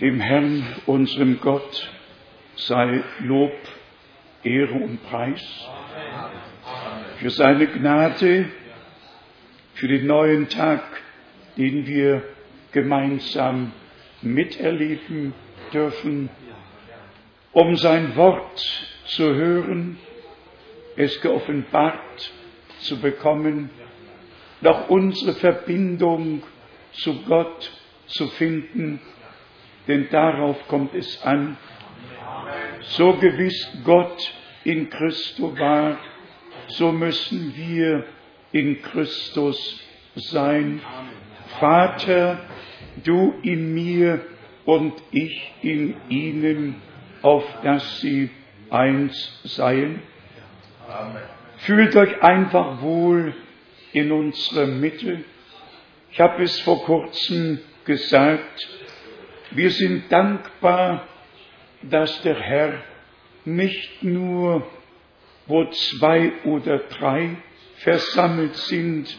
Dem Herrn, unserem Gott, sei Lob, Ehre und Preis für seine Gnade, für den neuen Tag, den wir gemeinsam miterleben dürfen, um sein Wort zu hören, es geoffenbart zu bekommen, noch unsere Verbindung zu Gott zu finden, denn darauf kommt es an. So gewiss Gott in Christo war, so müssen wir in Christus sein. Vater, du in mir und ich in ihnen, auf dass sie eins seien. Fühlt euch einfach wohl in unserer Mitte. Ich habe es vor kurzem gesagt, wir sind dankbar, dass der Herr nicht nur, wo zwei oder drei versammelt sind,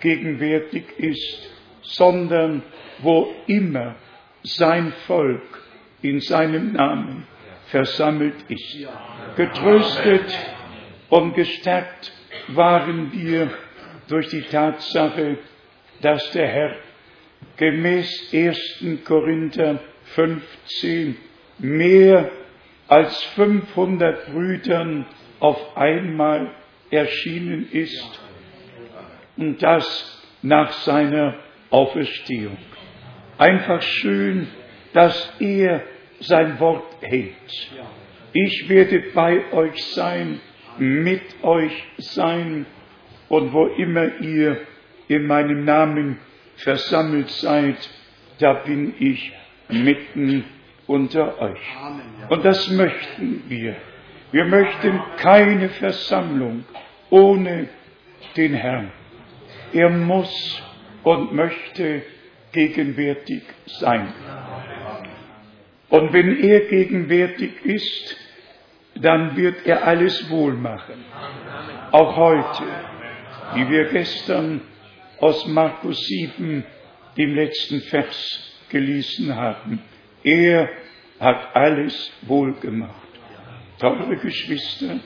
gegenwärtig ist, sondern wo immer sein Volk in seinem Namen versammelt ist. Getröstet und gestärkt waren wir durch die Tatsache, dass der Herr gemäß 1. Korinther 15 mehr als 500 Brüdern auf einmal erschienen ist und das nach seiner Auferstehung. Einfach schön, dass er sein Wort hält. Ich werde bei euch sein, mit euch sein und wo immer ihr in meinem Namen versammelt seid, da bin ich mitten unter euch. Und das möchten wir. Wir möchten keine Versammlung ohne den Herrn. Er muss und möchte gegenwärtig sein. Und wenn er gegenwärtig ist, dann wird er alles wohl machen. Auch heute, wie wir gestern aus Markus 7, dem letzten Vers, gelesen haben. Er hat alles wohl gemacht. Teure Geschwister,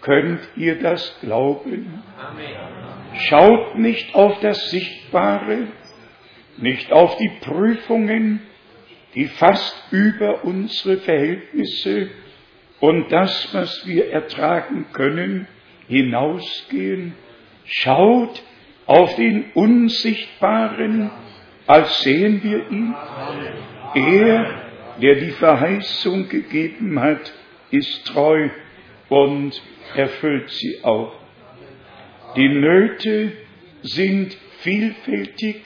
könnt ihr das glauben? Schaut nicht auf das Sichtbare, nicht auf die Prüfungen, die fast über unsere Verhältnisse und das, was wir ertragen können, hinausgehen. Schaut auf den Unsichtbaren, als sehen wir ihn. Er, der die Verheißung gegeben hat, ist treu und erfüllt sie auch. Die Nöte sind vielfältig,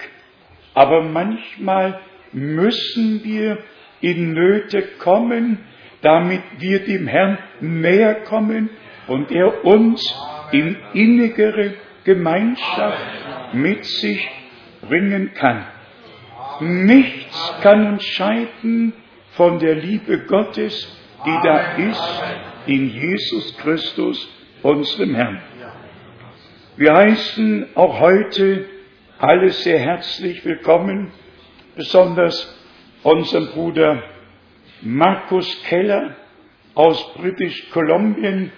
aber manchmal müssen wir in Nöte kommen, damit wir dem Herrn näher kommen und er uns in innigere Gemeinschaft mit sich bringen kann. Nichts kann uns scheiden von der Liebe Gottes, die da ist in Jesus Christus, unserem Herrn. Wir heißen auch heute alle sehr herzlich willkommen, besonders unseren Bruder Markus Keller aus British Kolumbien,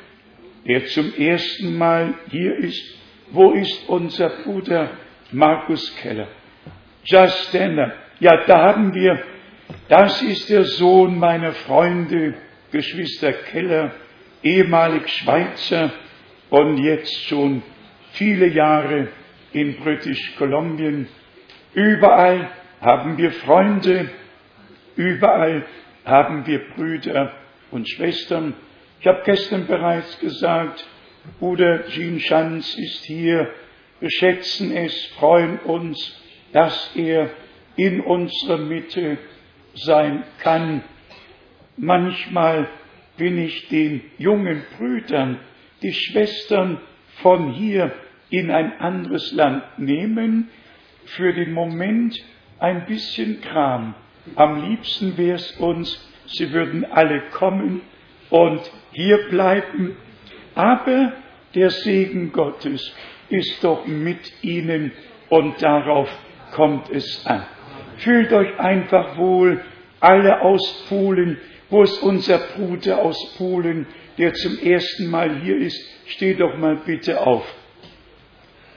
der zum ersten Mal hier ist wo ist unser Bruder Markus Keller? Just Stanner. Ja, da haben wir, das ist der Sohn meiner Freunde, Geschwister Keller, ehemalig Schweizer und jetzt schon viele Jahre in British Kolumbien. Überall haben wir Freunde, überall haben wir Brüder und Schwestern. Ich habe gestern bereits gesagt, Bruder Jean Schanz ist hier. Wir schätzen es, freuen uns, dass er in unserer Mitte sein kann. Manchmal bin ich den jungen Brüdern, die Schwestern von hier in ein anderes Land nehmen, für den Moment ein bisschen Kram. Am liebsten wäre es uns, sie würden alle kommen und hier bleiben aber der Segen Gottes ist doch mit ihnen und darauf kommt es an. Fühlt euch einfach wohl alle aus Polen. Wo ist unser Bruder aus Polen, der zum ersten Mal hier ist? Steh doch mal bitte auf.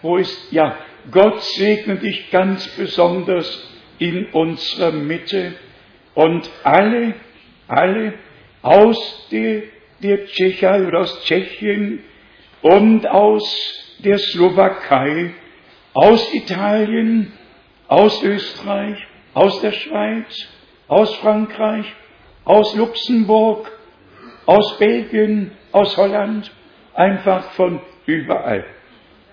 Wo ist, ja, Gott segne dich ganz besonders in unserer Mitte und alle, alle aus der, der Tschechei oder aus Tschechien und aus der Slowakei, aus Italien, aus Österreich, aus der Schweiz, aus Frankreich, aus Luxemburg, aus Belgien, aus Holland, einfach von überall.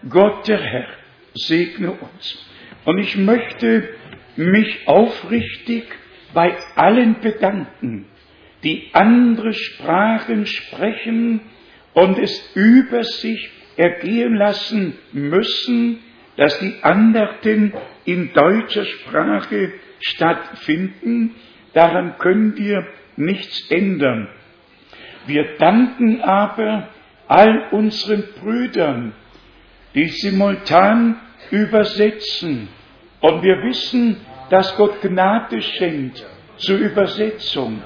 Gott der Herr segne uns. Und ich möchte mich aufrichtig bei allen bedanken, die andere Sprachen sprechen und es über sich ergehen lassen müssen, dass die Andachten in deutscher Sprache stattfinden. Daran können wir nichts ändern. Wir danken aber all unseren Brüdern, die simultan übersetzen. Und wir wissen, dass Gott Gnade schenkt zur Übersetzung.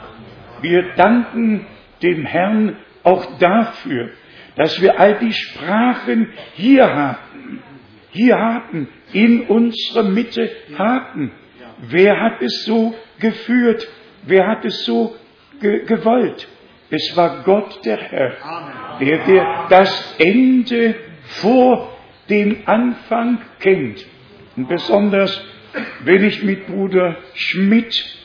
Wir danken dem Herrn auch dafür, dass wir all die Sprachen hier haben, hier haben, in unserer Mitte haben. Wer hat es so geführt? Wer hat es so ge gewollt? Es war Gott der Herr, der, der das Ende vor dem Anfang kennt. Und besonders, wenn ich mit Bruder Schmidt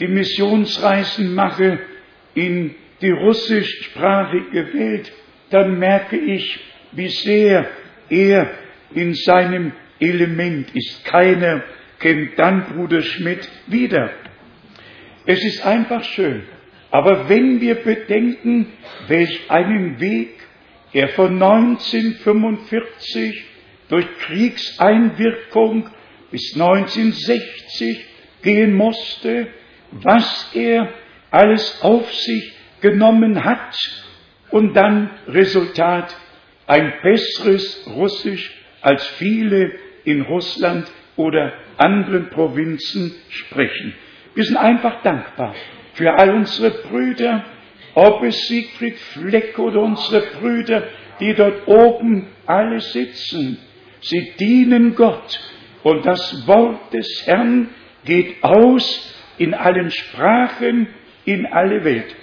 die Missionsreisen mache in die russischsprachige Welt, dann merke ich, wie sehr er in seinem Element ist. Keiner kennt dann Bruder Schmidt wieder. Es ist einfach schön. Aber wenn wir bedenken, welch einen Weg er von 1945 durch Kriegseinwirkung bis 1960 gehen musste, was er alles auf sich genommen hat und dann Resultat ein besseres Russisch als viele in Russland oder anderen Provinzen sprechen. Wir sind einfach dankbar für all unsere Brüder, ob es Siegfried Fleck oder unsere Brüder, die dort oben alle sitzen. Sie dienen Gott und das Wort des Herrn geht aus in allen Sprachen, in alle Welt.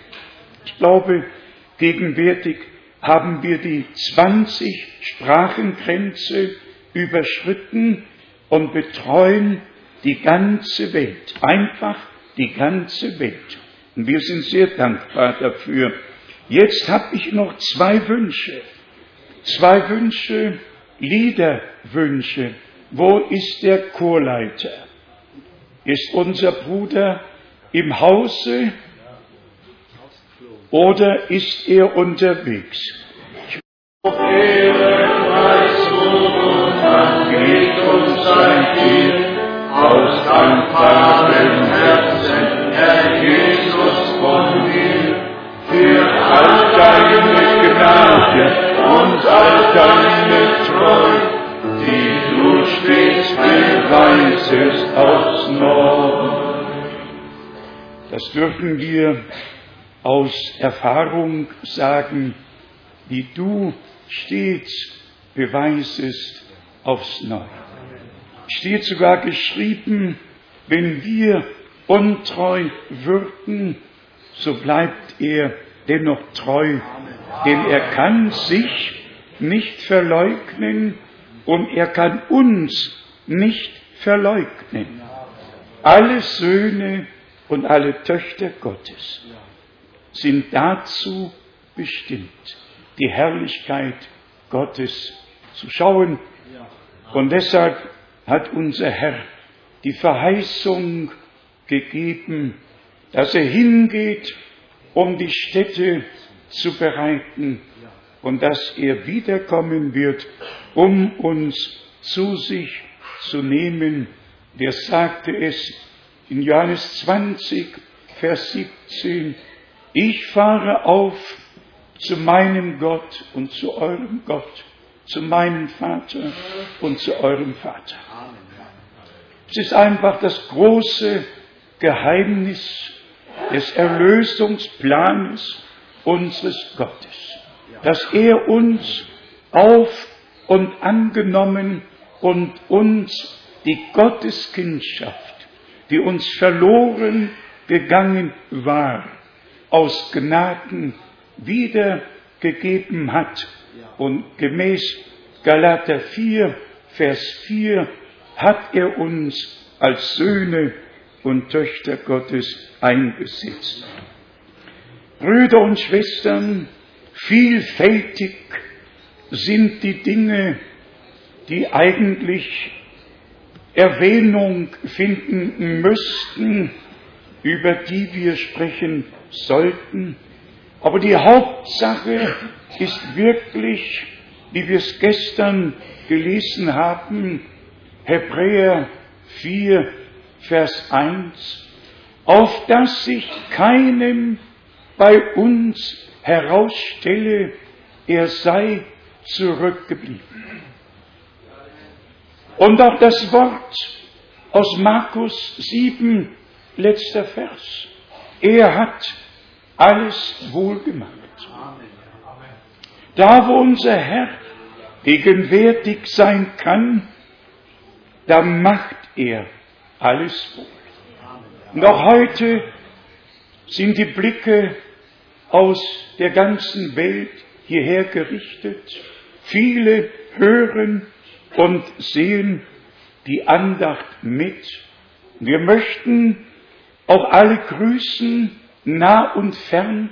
Ich glaube, gegenwärtig haben wir die 20 Sprachengrenze überschritten und betreuen die ganze Welt, einfach die ganze Welt. Und wir sind sehr dankbar dafür. Jetzt habe ich noch zwei Wünsche. Zwei Wünsche, Liederwünsche. Wo ist der Chorleiter? Ist unser Bruder im Hause oder ist er unterwegs? Ich sein Ziel, aus dankbarem Herzen, Herr Jesus von mir, für all deine Gnade und all deine Das dürfen wir aus Erfahrung sagen, die du stets beweisest aufs Neue steht sogar geschrieben, wenn wir untreu wirken, so bleibt er dennoch treu, denn er kann sich nicht verleugnen und er kann uns nicht verleugnen. Alle Söhne und alle Töchter Gottes sind dazu bestimmt, die Herrlichkeit Gottes zu schauen. Und deshalb hat unser Herr die Verheißung gegeben, dass er hingeht, um die Städte zu bereiten und dass er wiederkommen wird, um uns zu sich zu nehmen. Der sagte es in Johannes 20, Vers 17, ich fahre auf zu meinem Gott und zu eurem Gott, zu meinem Vater und zu eurem Vater. Es ist einfach das große Geheimnis des Erlösungsplanes unseres Gottes, dass er uns auf und angenommen und uns die Gotteskindschaft, die uns verloren gegangen war, aus Gnaden wiedergegeben hat. Und gemäß Galater 4, Vers 4 hat er uns als Söhne und Töchter Gottes eingesetzt. Brüder und Schwestern, vielfältig sind die Dinge, die eigentlich Erwähnung finden müssten, über die wir sprechen sollten. Aber die Hauptsache ist wirklich, wie wir es gestern gelesen haben, Hebräer 4, Vers 1, auf dass sich keinem bei uns herausstelle, er sei zurückgeblieben. Und auch das Wort aus Markus 7, letzter Vers. Er hat alles wohlgemacht. Da, wo unser Herr gegenwärtig sein kann, da macht er alles wohl. Noch heute sind die Blicke aus der ganzen Welt hierher gerichtet. Viele hören und sehen die Andacht mit. Wir möchten auch alle grüßen, nah und fern,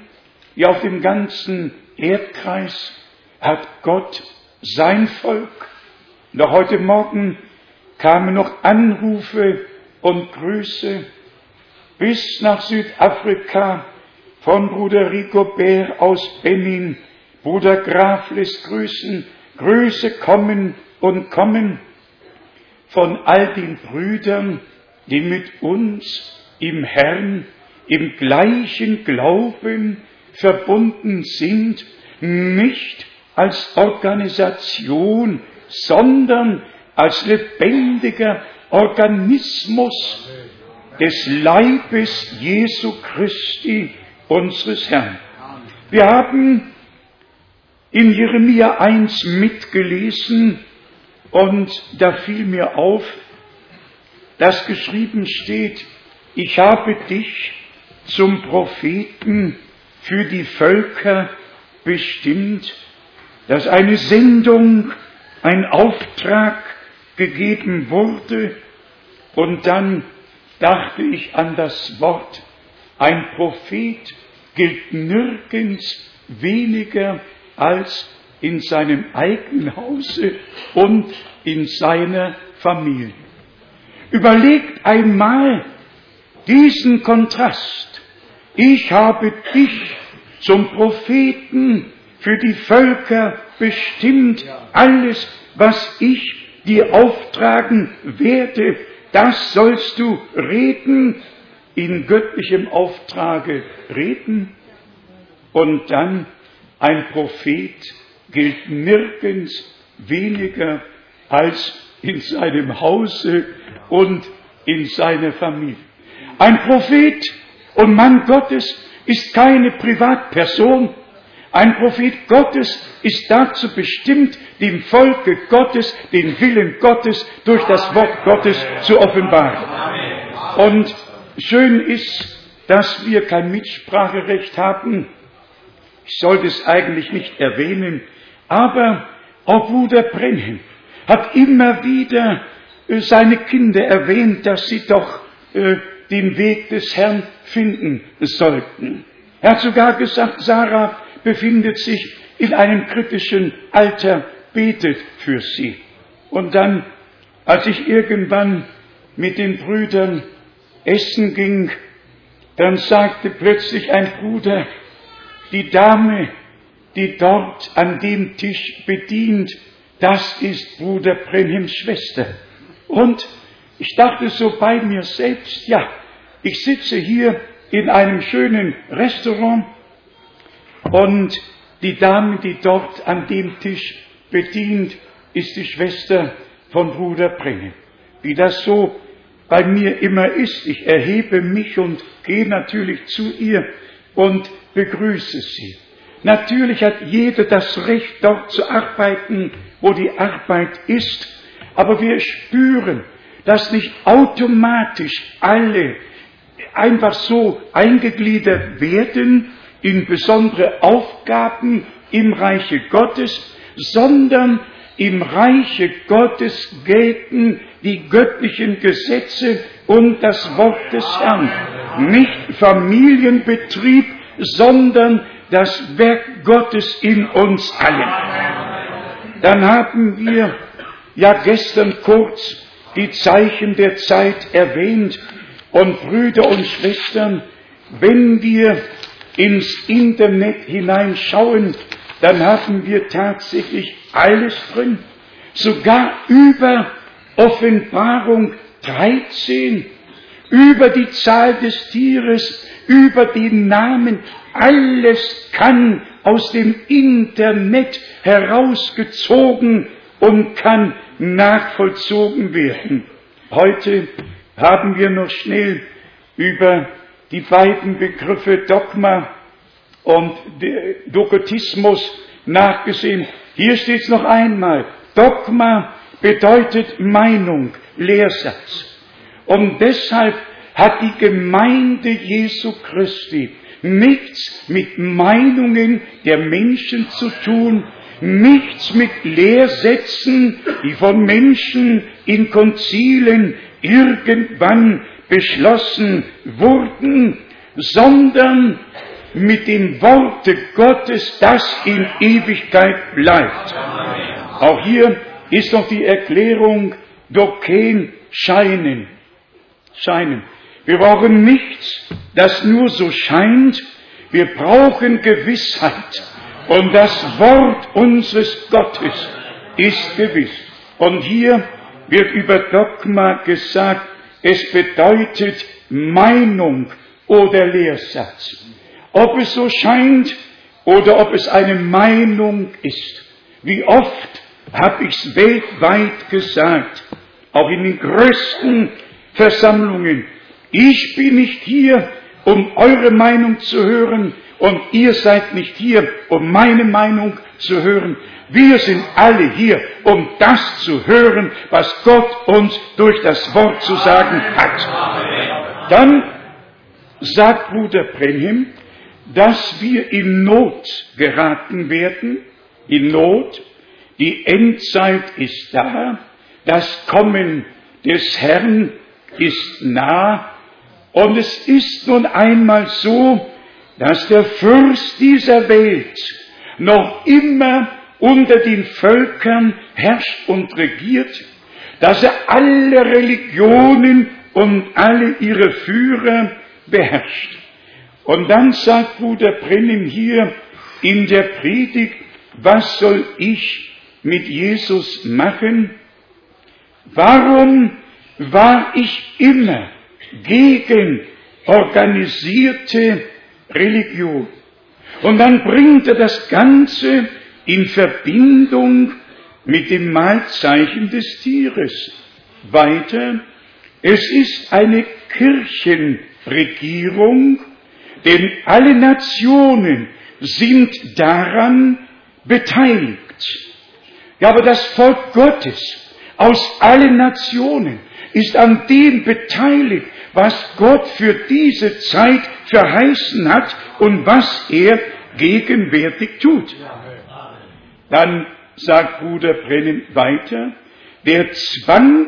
ja auf dem ganzen Erdkreis hat Gott sein Volk. Noch heute Morgen kamen noch Anrufe und Grüße bis nach Südafrika von Bruder Rigobert aus Benin. Bruder Graf lässt grüßen, Grüße kommen und kommen von all den Brüdern, die mit uns im Herrn, im gleichen Glauben verbunden sind, nicht als Organisation, sondern als lebendiger Organismus des Leibes Jesu Christi, unseres Herrn. Wir haben in Jeremia 1 mitgelesen und da fiel mir auf, dass geschrieben steht, ich habe dich zum Propheten für die Völker bestimmt, dass eine Sendung, ein Auftrag gegeben wurde. Und dann dachte ich an das Wort, ein Prophet gilt nirgends weniger als in seinem eigenen Hause und in seiner Familie. Überlegt einmal diesen Kontrast. Ich habe dich zum Propheten für die Völker bestimmt. Alles, was ich dir auftragen werde, das sollst du reden, in göttlichem Auftrage reden. Und dann ein Prophet gilt nirgends weniger als in seinem Hause und in seiner Familie. Ein Prophet und Mann Gottes ist keine Privatperson, ein Prophet Gottes ist dazu bestimmt, dem Volke Gottes den Willen Gottes durch das Wort Gottes zu offenbaren. Und schön ist, dass wir kein Mitspracherecht haben. Ich sollte es eigentlich nicht erwähnen, aber auch Bruder Brenhem hat immer wieder äh, seine Kinder erwähnt, dass sie doch äh, den Weg des Herrn finden sollten. Er hat sogar gesagt, Sarah, befindet sich in einem kritischen Alter, betet für sie. Und dann, als ich irgendwann mit den Brüdern essen ging, dann sagte plötzlich ein Bruder, die Dame, die dort an dem Tisch bedient, das ist Bruder Brenhims Schwester. Und ich dachte so bei mir selbst, ja, ich sitze hier in einem schönen Restaurant und die Dame, die dort an dem Tisch bedient, ist die Schwester von Bruder Brengen. Wie das so bei mir immer ist. Ich erhebe mich und gehe natürlich zu ihr und begrüße sie. Natürlich hat jeder das Recht, dort zu arbeiten, wo die Arbeit ist, aber wir spüren, dass nicht automatisch alle einfach so eingegliedert werden in besondere Aufgaben im Reiche Gottes, sondern im Reiche Gottes gelten die göttlichen Gesetze und das Wort des Herrn. Nicht Familienbetrieb, sondern das Werk Gottes in uns allen. Dann haben wir ja gestern kurz die Zeichen der Zeit erwähnt. Und Brüder und Schwestern, wenn wir ins Internet hineinschauen, dann haben wir tatsächlich alles drin. Sogar über Offenbarung 13, über die Zahl des Tieres, über die Namen. Alles kann aus dem Internet herausgezogen und kann nachvollzogen werden. Heute haben wir noch schnell über die beiden Begriffe Dogma und Dogotismus nachgesehen. Hier steht es noch einmal. Dogma bedeutet Meinung, Lehrsatz. Und deshalb hat die Gemeinde Jesu Christi nichts mit Meinungen der Menschen zu tun, nichts mit Lehrsätzen, die von Menschen in Konzilen irgendwann beschlossen wurden, sondern mit dem Worte Gottes, das in Ewigkeit bleibt. Auch hier ist noch die Erklärung Doken scheinen. Scheinen. Wir brauchen nichts, das nur so scheint. Wir brauchen Gewissheit. Und das Wort unseres Gottes ist gewiss. Und hier wird über Dogma gesagt, es bedeutet Meinung oder Lehrsatz. Ob es so scheint oder ob es eine Meinung ist. Wie oft habe ich es weltweit gesagt, auch in den größten Versammlungen. Ich bin nicht hier, um eure Meinung zu hören und ihr seid nicht hier, um meine Meinung zu hören. Wir sind alle hier, um das zu hören, was Gott uns durch das Wort zu sagen hat. Dann sagt Bruder Brenhim, dass wir in Not geraten werden, in Not. Die Endzeit ist da, das Kommen des Herrn ist nah. Und es ist nun einmal so, dass der Fürst dieser Welt noch immer unter den Völkern herrscht und regiert, dass er alle Religionen und alle ihre Führer beherrscht. Und dann sagt Bruder Brennim hier in der Predigt, was soll ich mit Jesus machen? Warum war ich immer gegen organisierte Religion? Und dann bringt er das Ganze in Verbindung mit dem Malzeichen des Tieres. Weiter, es ist eine Kirchenregierung, denn alle Nationen sind daran beteiligt. Ja, aber das Volk Gottes aus allen Nationen ist an dem beteiligt, was Gott für diese Zeit verheißen hat und was er gegenwärtig tut. Dann sagt Bruder Brennan weiter, der Zwang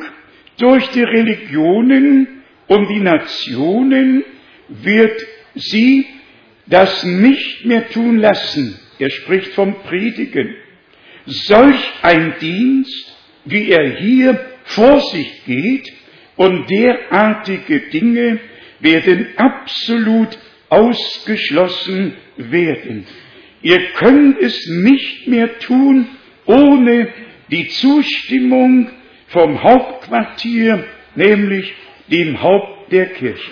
durch die Religionen und die Nationen wird sie das nicht mehr tun lassen. Er spricht vom Predigen. Solch ein Dienst, wie er hier vor sich geht, und derartige Dinge werden absolut ausgeschlossen werden. Ihr könnt es nicht mehr tun ohne die Zustimmung vom Hauptquartier, nämlich dem Haupt der Kirche.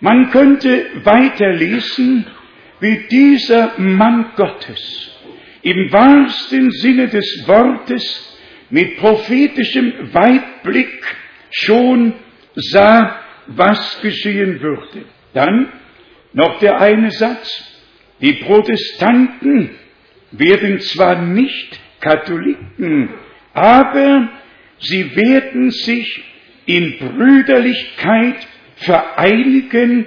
Man könnte weiterlesen, wie dieser Mann Gottes im wahrsten Sinne des Wortes mit prophetischem Weitblick schon sah, was geschehen würde. Dann noch der eine Satz. Die Protestanten werden zwar nicht Katholiken, aber sie werden sich in Brüderlichkeit vereinigen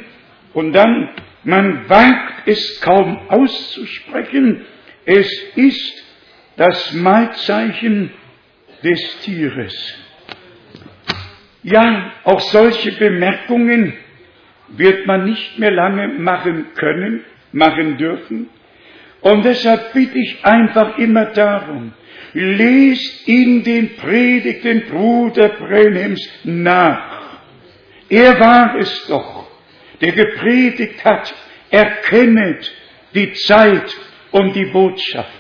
und dann, man wagt es kaum auszusprechen, es ist das Mahlzeichen des Tieres. Ja, auch solche Bemerkungen wird man nicht mehr lange machen können, machen dürfen. Und deshalb bitte ich einfach immer darum, lest in den Predigten Bruder Brenhems nach. Er war es doch, der gepredigt hat, erkennet die Zeit und die Botschaft.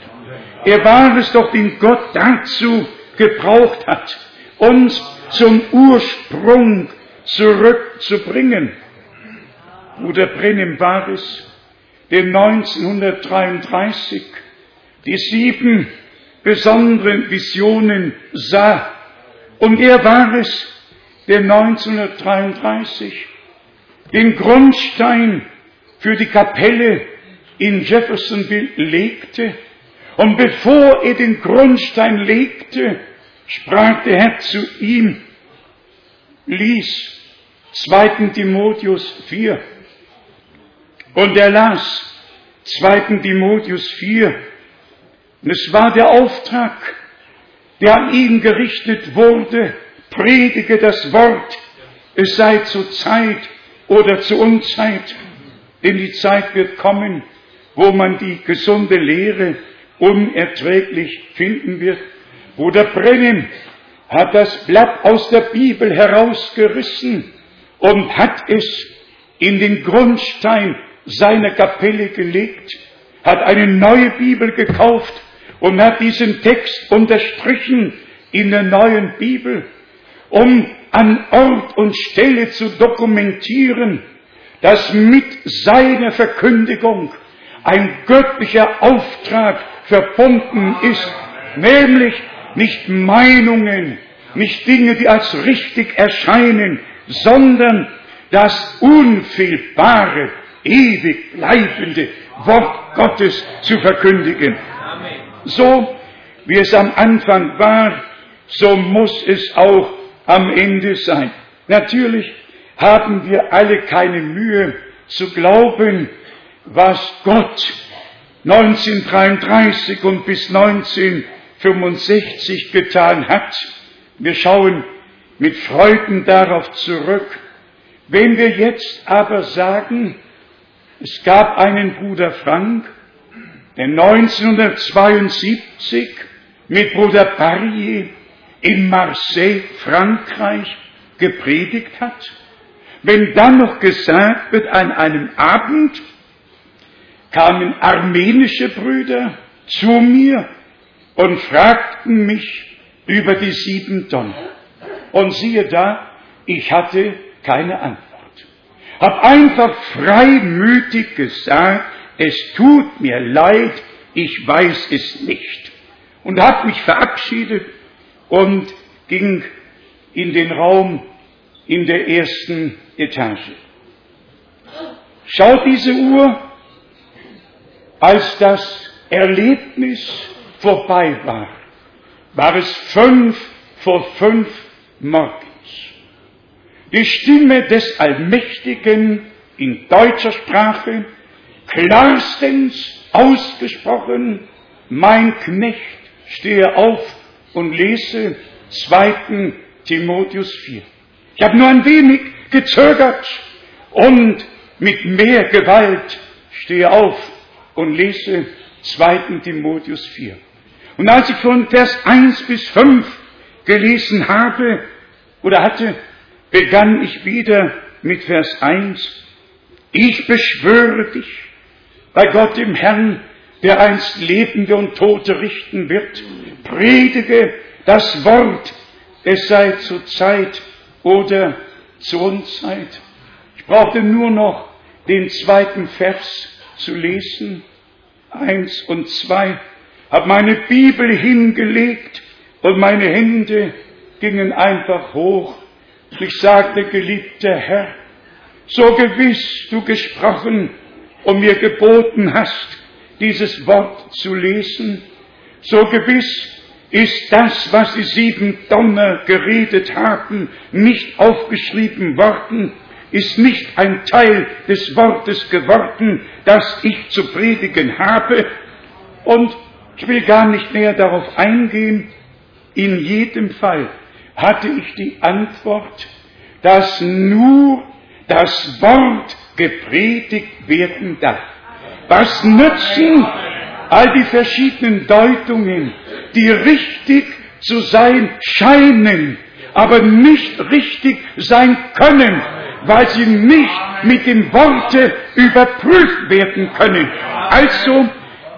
Er war es doch, den Gott dazu gebraucht hat, uns zum Ursprung zurückzubringen. Bruder Brennem war es, der 1933 die sieben besonderen Visionen sah. Und er war es, der 1933 den Grundstein für die Kapelle in Jeffersonville legte. Und bevor er den Grundstein legte, sprach der Herr zu ihm, lies 2. Timotheus 4. Und er las 2. Timotheus 4. Und es war der Auftrag, der an ihn gerichtet wurde, predige das Wort, es sei zur Zeit oder zur Unzeit, denn die Zeit wird kommen, wo man die gesunde Lehre unerträglich finden wird. Bruder Brennim hat das Blatt aus der Bibel herausgerissen und hat es in den Grundstein seiner Kapelle gelegt, hat eine neue Bibel gekauft und hat diesen Text unterstrichen in der neuen Bibel, um an Ort und Stelle zu dokumentieren, dass mit seiner Verkündigung ein göttlicher Auftrag verbunden ist, nämlich nicht Meinungen, nicht Dinge, die als richtig erscheinen, sondern das unfehlbare, ewig bleibende Wort Gottes zu verkündigen. So wie es am Anfang war, so muss es auch am Ende sein. Natürlich haben wir alle keine Mühe zu glauben, was Gott 1933 und bis 1965 getan hat. Wir schauen mit Freuden darauf zurück. Wenn wir jetzt aber sagen, es gab einen Bruder Frank, der 1972 mit Bruder Barrier in Marseille, Frankreich, gepredigt hat, wenn dann noch gesagt wird, an einem Abend kamen armenische Brüder zu mir und fragten mich über die sieben Tonnen. Und siehe da, ich hatte keine Antwort. Hab einfach freimütig gesagt, es tut mir leid, ich weiß es nicht. Und hab mich verabschiedet und ging in den Raum in der ersten Etage. Schaut diese Uhr, als das Erlebnis vorbei war, war es fünf vor fünf morgens. Die Stimme des Allmächtigen in deutscher Sprache, klarstens ausgesprochen, mein Knecht, stehe auf und lese 2. Timotheus 4. Ich habe nur ein wenig gezögert und mit mehr Gewalt stehe auf und lese 2. Timotheus 4. Und als ich von Vers 1 bis 5 gelesen habe oder hatte, begann ich wieder mit Vers 1. Ich beschwöre dich bei Gott dem Herrn, der einst Lebende und Tote richten wird, predige das Wort, es sei zur Zeit oder zur Unzeit. Ich brauchte nur noch den zweiten Vers zu lesen, eins und zwei, habe meine Bibel hingelegt und meine Hände gingen einfach hoch Ich sagte, geliebter Herr, so gewiss du gesprochen und mir geboten hast, dieses Wort zu lesen, so gewiss ist das, was die sieben Donner geredet haben, nicht aufgeschrieben worden, ist nicht ein Teil des Wortes geworden, das ich zu predigen habe. Und ich will gar nicht mehr darauf eingehen. In jedem Fall hatte ich die Antwort, dass nur das Wort gepredigt werden darf. Was nützen all die verschiedenen Deutungen, die richtig zu sein scheinen, aber nicht richtig sein können, weil sie nicht mit dem Worte überprüft werden können. Also,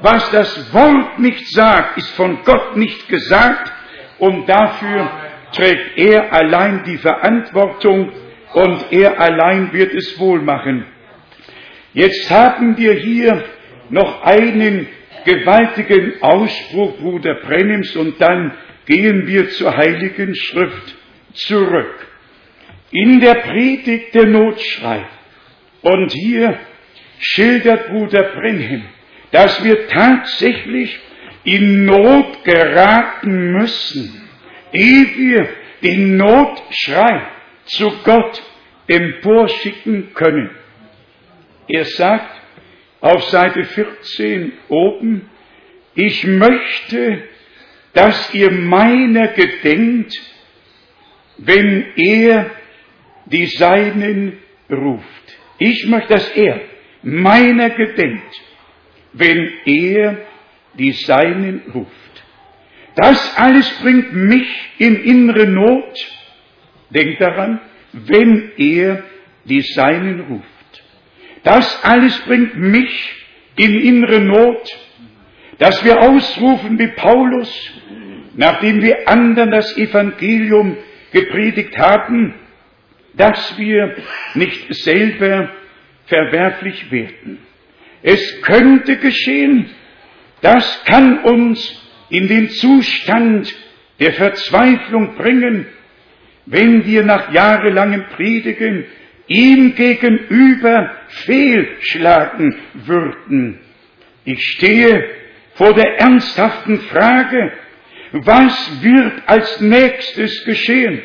was das Wort nicht sagt, ist von Gott nicht gesagt und dafür trägt er allein die Verantwortung und er allein wird es wohl machen. Jetzt haben wir hier noch einen gewaltigen Ausspruch Bruder Brennims und dann gehen wir zur Heiligen Schrift zurück. In der Predigt der Notschrei und hier schildert Bruder Brenhim, dass wir tatsächlich in Not geraten müssen, ehe wir den Notschrei zu Gott emporschicken können. Er sagt, auf Seite 14 oben, ich möchte, dass ihr meiner gedenkt, wenn er die Seinen ruft. Ich möchte, dass er meiner gedenkt, wenn er die Seinen ruft. Das alles bringt mich in innere Not. Denkt daran, wenn er die Seinen ruft. Das alles bringt mich in innere Not, dass wir ausrufen wie Paulus, nachdem wir anderen das Evangelium gepredigt haben, dass wir nicht selber verwerflich werden. Es könnte geschehen, das kann uns in den Zustand der Verzweiflung bringen, wenn wir nach jahrelangem Predigen ihm gegenüber fehlschlagen würden. Ich stehe vor der ernsthaften Frage, was wird als nächstes geschehen?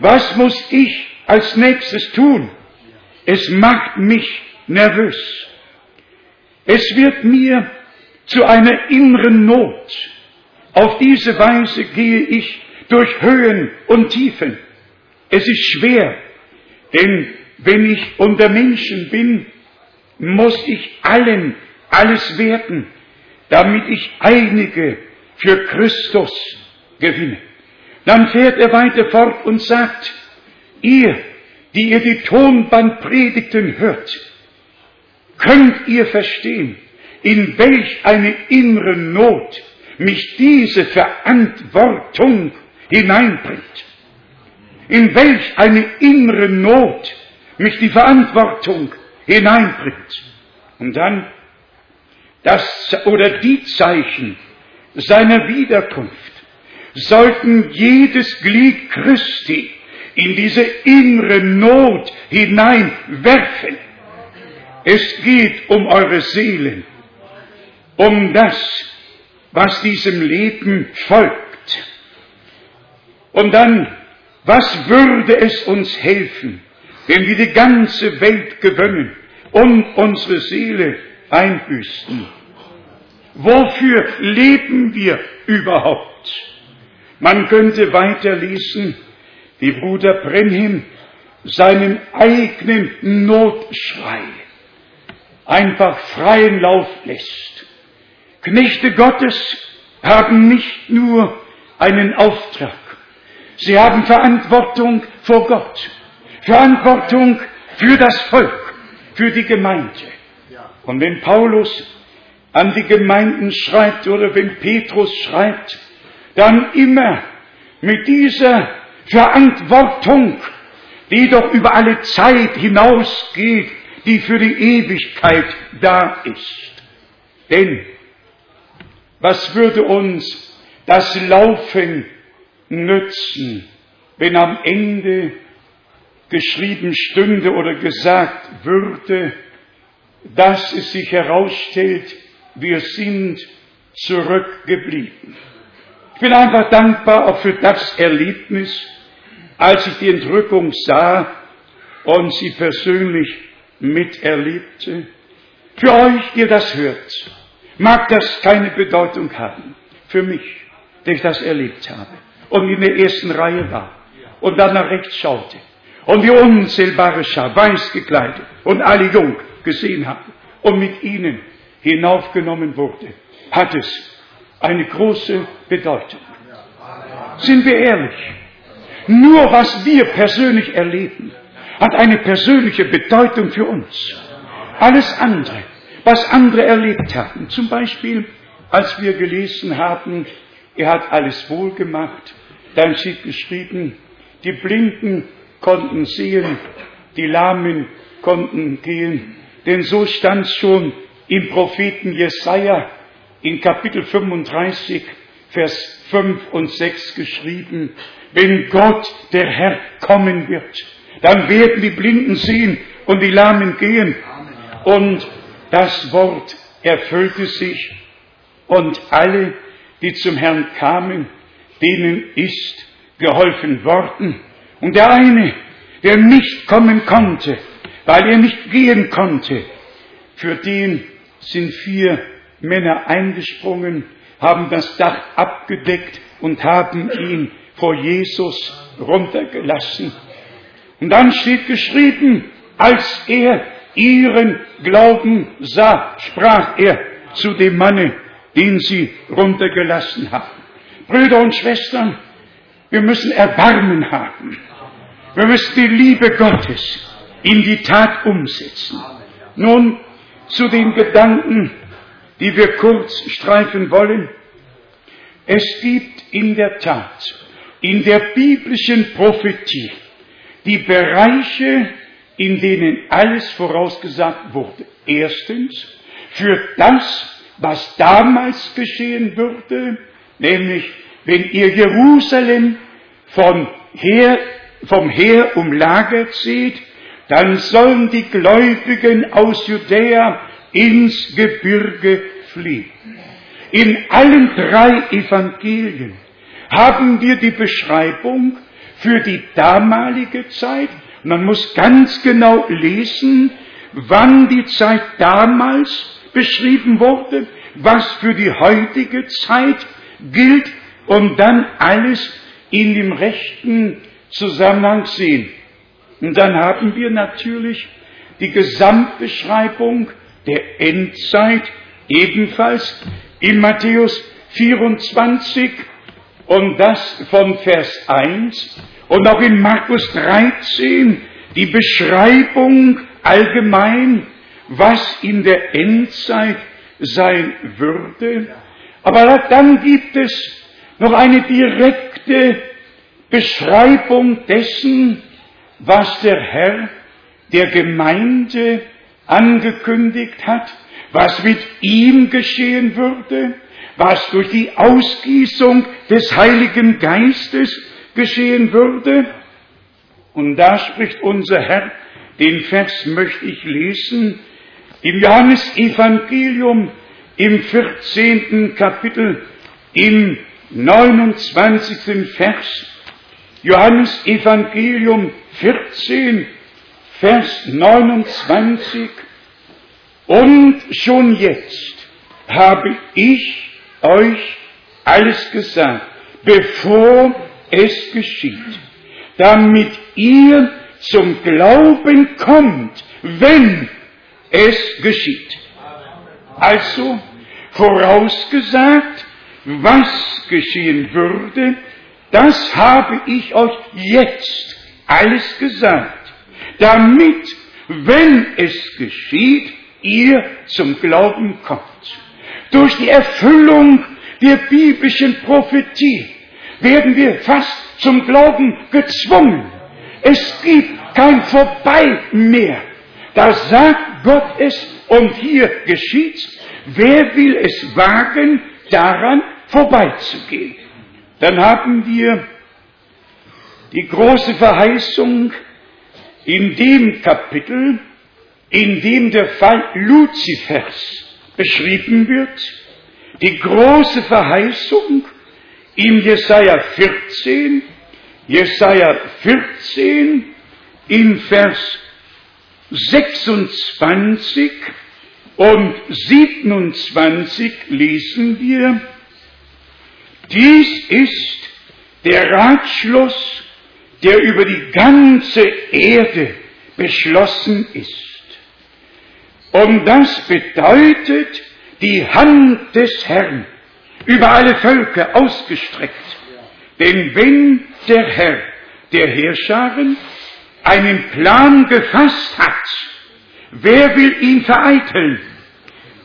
Was muss ich als nächstes tun? Es macht mich nervös. Es wird mir zu einer inneren Not. Auf diese Weise gehe ich durch Höhen und Tiefen. Es ist schwer, denn wenn ich unter Menschen bin, muss ich allen alles werten, damit ich einige für Christus gewinne. Dann fährt er weiter fort und sagt, ihr, die ihr die Tonbandpredigten hört, könnt ihr verstehen, in welch eine innere Not mich diese Verantwortung hineinbringt. In welch eine innere Not mich die Verantwortung hineinbringt. Und dann das oder die Zeichen seiner Wiederkunft sollten jedes Glied Christi in diese innere Not hineinwerfen. Es geht um eure Seelen, um das, was diesem Leben folgt. Und dann, was würde es uns helfen, wenn wir die ganze Welt gewönnen und unsere Seele einbüßten? Wofür leben wir überhaupt? Man könnte weiterlesen, wie Bruder Brenhim seinen eigenen Notschrei einfach freien Lauf lässt. Knechte Gottes haben nicht nur einen Auftrag, sie haben Verantwortung vor Gott, Verantwortung für das Volk, für die Gemeinde. Und wenn Paulus an die Gemeinden schreibt oder wenn Petrus schreibt, dann immer mit dieser Verantwortung, die doch über alle Zeit hinausgeht, die für die Ewigkeit da ist. Denn was würde uns das Laufen nützen, wenn am Ende geschrieben stünde oder gesagt würde, dass es sich herausstellt, wir sind zurückgeblieben. Ich bin einfach dankbar auch für das Erlebnis, als ich die Entrückung sah und sie persönlich miterlebte. Für euch, ihr das hört, mag das keine Bedeutung haben. Für mich, der ich das erlebt habe und in der ersten Reihe war und dann nach rechts schaute und die unzählbare Schar, weiß gekleidet und alle jung gesehen haben und mit ihnen hinaufgenommen wurde, hat es eine große Bedeutung. Sind wir ehrlich? Nur was wir persönlich erleben, hat eine persönliche Bedeutung für uns. Alles andere, was andere erlebt haben, zum Beispiel, als wir gelesen haben, er hat alles wohl gemacht, dann steht geschrieben, die Blinden konnten sehen, die Lahmen konnten gehen, denn so stand schon im Propheten Jesaja in Kapitel 35, Vers 5 und 6 geschrieben, wenn Gott, der Herr, kommen wird, dann werden die Blinden sehen und die Lahmen gehen. Und das Wort erfüllte sich und alle, die zum Herrn kamen, denen ist geholfen worden. Und der eine, der nicht kommen konnte, weil er nicht gehen konnte, für den sind vier Männer eingesprungen, haben das Dach abgedeckt und haben ihn vor Jesus runtergelassen. Und dann steht geschrieben, als er ihren Glauben sah, sprach er zu dem Manne, den sie runtergelassen haben. Brüder und Schwestern, wir müssen Erbarmen haben. Wir müssen die Liebe Gottes in die Tat umsetzen. Nun zu den Gedanken, die wir kurz streifen wollen. Es gibt in der Tat in der biblischen Prophetie die Bereiche, in denen alles vorausgesagt wurde. Erstens, für das, was damals geschehen würde, nämlich wenn ihr Jerusalem von her, vom Heer umlagert seht, dann sollen die Gläubigen aus Judäa ins Gebirge fliehen. In allen drei Evangelien haben wir die Beschreibung für die damalige Zeit. Man muss ganz genau lesen, wann die Zeit damals beschrieben wurde, was für die heutige Zeit gilt und dann alles in dem rechten Zusammenhang sehen. Und dann haben wir natürlich die Gesamtbeschreibung der Endzeit ebenfalls in Matthäus 24 und das von Vers 1 und auch in Markus 13 die Beschreibung allgemein, was in der Endzeit sein würde. Aber dann gibt es noch eine direkte Beschreibung dessen, was der Herr der Gemeinde angekündigt hat, was mit ihm geschehen würde, was durch die Ausgießung des Heiligen Geistes geschehen würde. Und da spricht unser Herr, den Vers möchte ich lesen, im Johannesevangelium im 14. Kapitel im 29. Vers. Johannes Evangelium 14, Vers 29. Und schon jetzt habe ich euch alles gesagt, bevor es geschieht, damit ihr zum Glauben kommt, wenn es geschieht. Also vorausgesagt, was geschehen würde, das habe ich euch jetzt alles gesagt, damit, wenn es geschieht, ihr zum Glauben kommt. Durch die Erfüllung der biblischen Prophetie werden wir fast zum Glauben gezwungen. Es gibt kein Vorbei mehr. Da sagt Gott es und hier geschieht's. Wer will es wagen, daran vorbeizugehen? Dann haben wir die große Verheißung in dem Kapitel, in dem der Fall Luzifers beschrieben wird, die große Verheißung in Jesaja 14, Jesaja 14 in Vers 26 und 27 lesen wir, dies ist der Ratschluss, der über die ganze Erde beschlossen ist. Und das bedeutet die Hand des Herrn über alle Völker ausgestreckt. Denn wenn der Herr der Heerscharen einen Plan gefasst hat, wer will ihn vereiteln?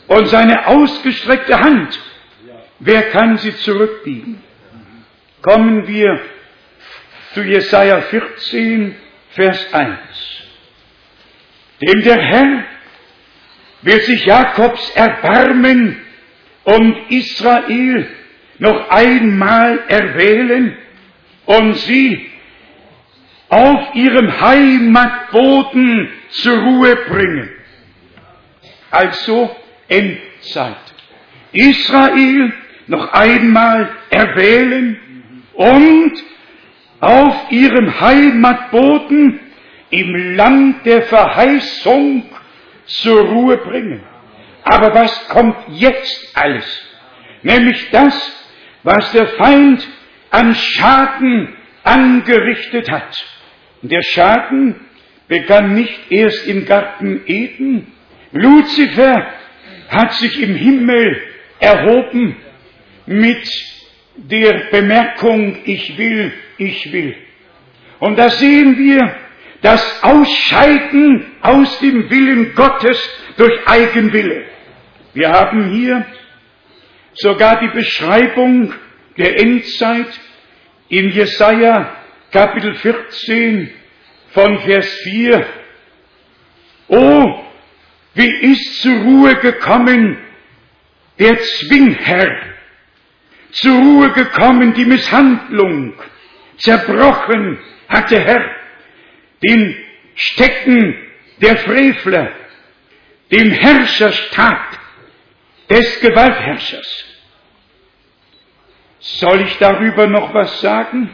Und seine ausgestreckte Hand, wer kann sie zurückbiegen? Kommen wir zu Jesaja 14, Vers 1. Denn der Herr wird sich Jakobs erbarmen und Israel noch einmal erwählen und sie auf ihrem Heimatboden zur Ruhe bringen. Also Endzeit. Israel noch einmal erwählen und auf ihrem Heimatboden im Land der Verheißung zur Ruhe bringen. Aber was kommt jetzt alles? Nämlich das, was der Feind an Schaden angerichtet hat. Der Schaden begann nicht erst im Garten Eden. Luzifer hat sich im Himmel erhoben mit der Bemerkung, ich will, ich will. Und da sehen wir das Ausscheiden aus dem Willen Gottes durch Eigenwille. Wir haben hier sogar die Beschreibung der Endzeit in Jesaja Kapitel 14 von Vers 4. Oh, wie ist zur Ruhe gekommen der Zwingherr, zur Ruhe gekommen die Misshandlung, zerbrochen hat der Herr den Stecken der Frevler, dem Herrscherstab des Gewaltherrschers. Soll ich darüber noch was sagen?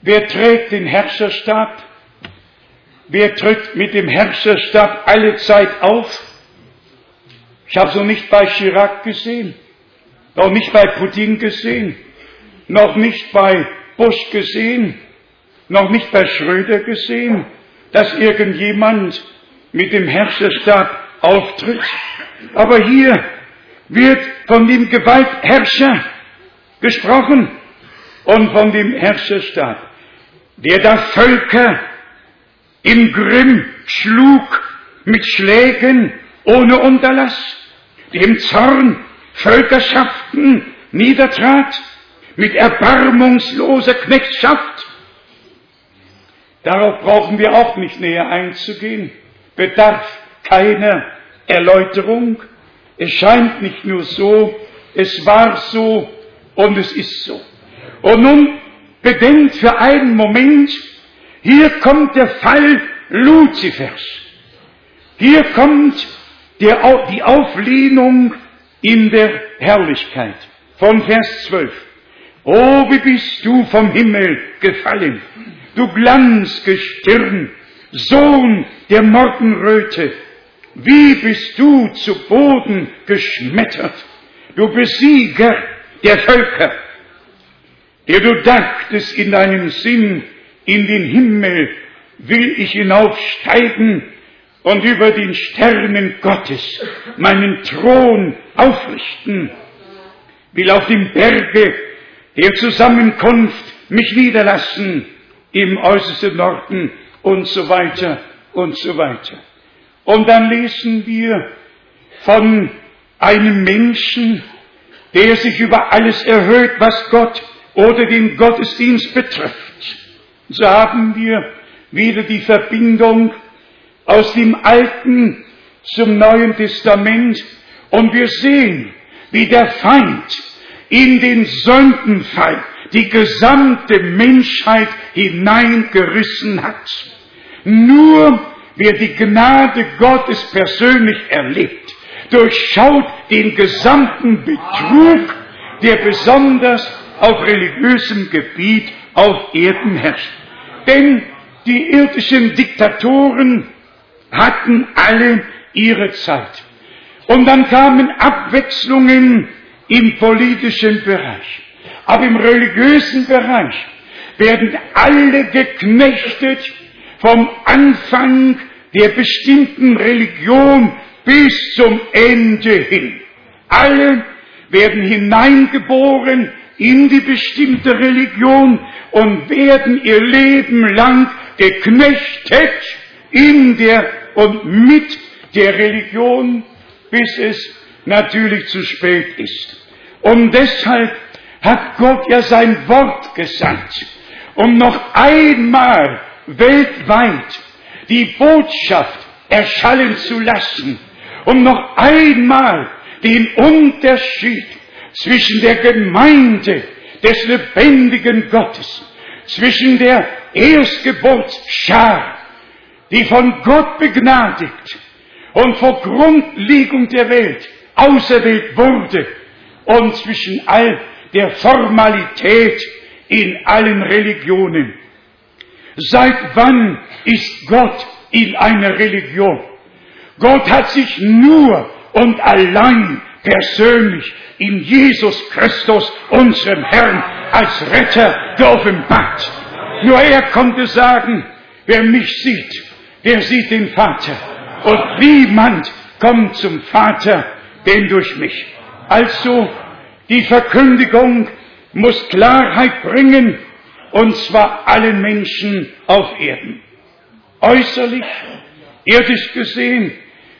Wer trägt den Herrscherstab? Wer tritt mit dem Herrscherstab alle Zeit auf? Ich habe so nicht bei Chirac gesehen, noch nicht bei Putin gesehen, noch nicht bei Bush gesehen, noch nicht bei Schröder gesehen, dass irgendjemand mit dem Herrscherstab auftritt. Aber hier wird von dem Gewaltherrscher gesprochen und von dem Herrscherstab, der da Völker im Grimm schlug mit Schlägen ohne Unterlass, dem Zorn Völkerschaften niedertrat mit erbarmungsloser Knechtschaft. Darauf brauchen wir auch nicht näher einzugehen, bedarf keiner Erläuterung. Es scheint nicht nur so, es war so und es ist so. Und nun bedenkt für einen Moment, hier kommt der Fall Luzifers. Hier kommt der, die Auflehnung in der Herrlichkeit. Von Vers 12. Oh, wie bist du vom Himmel gefallen, du Glanzgestirn, Sohn der Morgenröte, wie bist du zu Boden geschmettert, du Besieger der Völker, der du dachtest in deinem Sinn, in den Himmel will ich hinaufsteigen und über den Sternen Gottes meinen Thron aufrichten, will auf dem Berge der Zusammenkunft mich niederlassen, im äußersten Norden und so weiter und so weiter. Und dann lesen wir von einem Menschen, der sich über alles erhöht, was Gott oder den Gottesdienst betrifft. So haben wir wieder die Verbindung aus dem Alten zum Neuen Testament und wir sehen, wie der Feind in den Sündenfall die gesamte Menschheit hineingerissen hat. Nur wer die Gnade Gottes persönlich erlebt, durchschaut den gesamten Betrug, der besonders auf religiösem Gebiet auf Erden herrscht. Denn die irdischen Diktatoren hatten alle ihre Zeit. Und dann kamen Abwechslungen im politischen Bereich. Aber im religiösen Bereich werden alle geknechtet vom Anfang der bestimmten Religion bis zum Ende hin. Alle werden hineingeboren in die bestimmte Religion und werden ihr Leben lang geknechtet in der und mit der Religion, bis es natürlich zu spät ist. Und deshalb hat Gott ja sein Wort gesandt, um noch einmal weltweit die Botschaft erschallen zu lassen, um noch einmal den Unterschied zwischen der Gemeinde des lebendigen Gottes, zwischen der Erstgeburtsschar, die von Gott begnadigt und vor Grundlegung der Welt auserwählt wurde, und zwischen all der Formalität in allen Religionen. Seit wann ist Gott in einer Religion? Gott hat sich nur und allein persönlich in Jesus Christus, unserem Herrn, als Retter geoffenbart. Nur er konnte sagen, wer mich sieht, der sieht den Vater. Und niemand kommt zum Vater, denn durch mich. Also, die Verkündigung muss Klarheit bringen, und zwar allen Menschen auf Erden. Äußerlich, irdisch gesehen,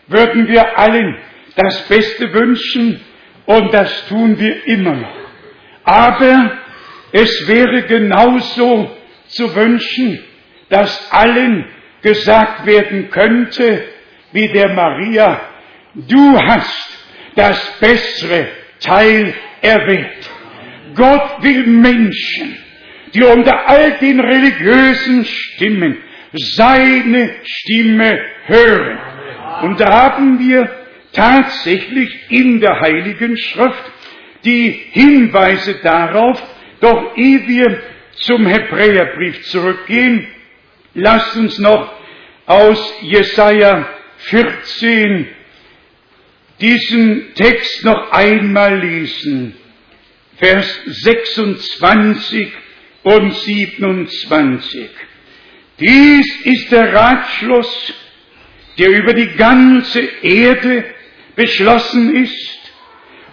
würden wir allen das Beste wünschen, und das tun wir immer noch. Aber es wäre genauso zu wünschen, dass allen gesagt werden könnte, wie der Maria, du hast das bessere Teil erwählt. Gott will Menschen, die unter all den religiösen Stimmen seine Stimme hören. Und da haben wir tatsächlich in der Heiligen Schrift die Hinweise darauf, doch ehe wir zum Hebräerbrief zurückgehen, lasst uns noch aus Jesaja 14 diesen Text noch einmal lesen. Vers 26 und 27. Dies ist der Ratschluss, der über die ganze Erde beschlossen ist.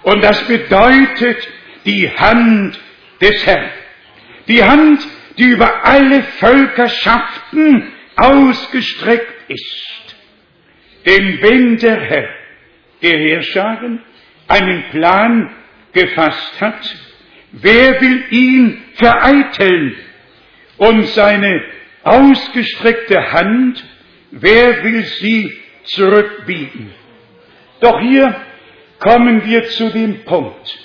Und das bedeutet die Hand des Herrn. Die Hand, die über alle Völkerschaften ausgestreckt ist. Denn wenn der Herr, der Herrscharen, einen Plan gefasst hat, wer will ihn vereiteln? Und seine ausgestreckte Hand, wer will sie zurückbieten? Doch hier kommen wir zu dem Punkt,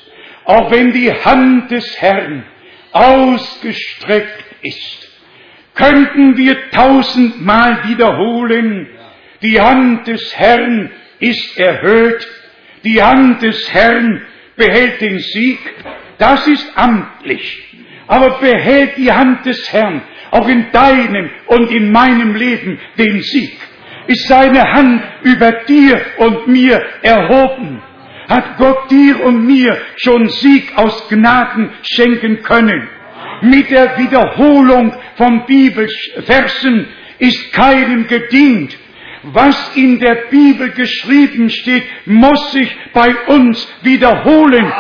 auch wenn die Hand des Herrn ausgestreckt ist, könnten wir tausendmal wiederholen, die Hand des Herrn ist erhöht, die Hand des Herrn behält den Sieg, das ist amtlich. Aber behält die Hand des Herrn auch in deinem und in meinem Leben den Sieg ist seine Hand über dir und mir erhoben. Hat Gott dir und mir schon Sieg aus Gnaden schenken können. Mit der Wiederholung von Bibelversen ist keinem gedient. Was in der Bibel geschrieben steht, muss sich bei uns wiederholen,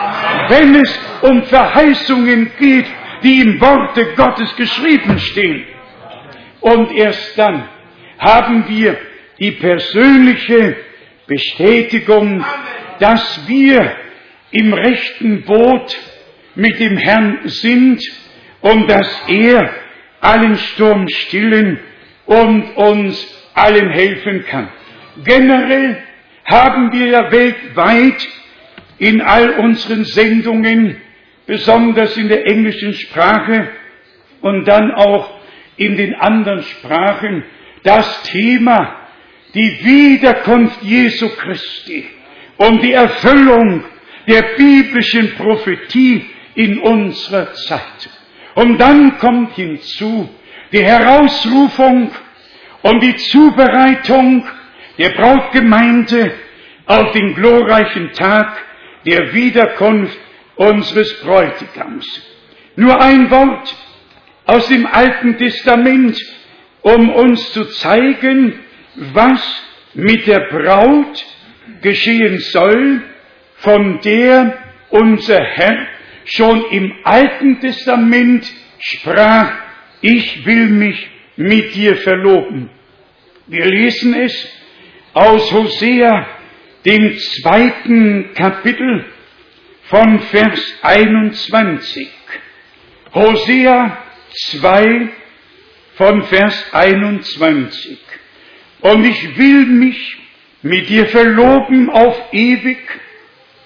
wenn es um Verheißungen geht, die im Worte Gottes geschrieben stehen. Und erst dann haben wir die persönliche Bestätigung, dass wir im rechten Boot mit dem Herrn sind und dass er allen Sturm stillen und uns allen helfen kann. Generell haben wir ja weltweit in all unseren Sendungen, besonders in der englischen Sprache und dann auch in den anderen Sprachen, das Thema, die Wiederkunft Jesu Christi und die Erfüllung der biblischen Prophetie in unserer Zeit. Und dann kommt hinzu die Herausrufung und die Zubereitung der Brautgemeinde auf den glorreichen Tag der Wiederkunft unseres Bräutigams. Nur ein Wort aus dem Alten Testament, um uns zu zeigen, was mit der Braut geschehen soll, von der unser Herr schon im Alten Testament sprach, ich will mich mit dir verloben. Wir lesen es aus Hosea, dem zweiten Kapitel von Vers 21. Hosea 2 von Vers 21. Und ich will mich mit dir verloben auf ewig.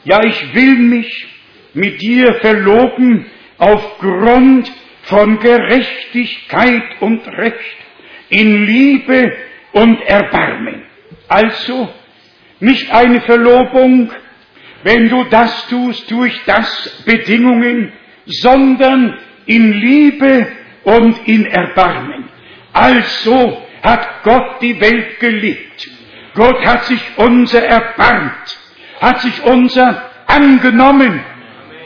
Ja, ich will mich mit dir verloben aufgrund von Gerechtigkeit und Recht, in Liebe und Erbarmen. Also nicht eine Verlobung, wenn du das tust, durch das Bedingungen, sondern in Liebe und in Erbarmen. Also hat Gott die Welt geliebt. Gott hat sich unser erbarmt, hat sich unser angenommen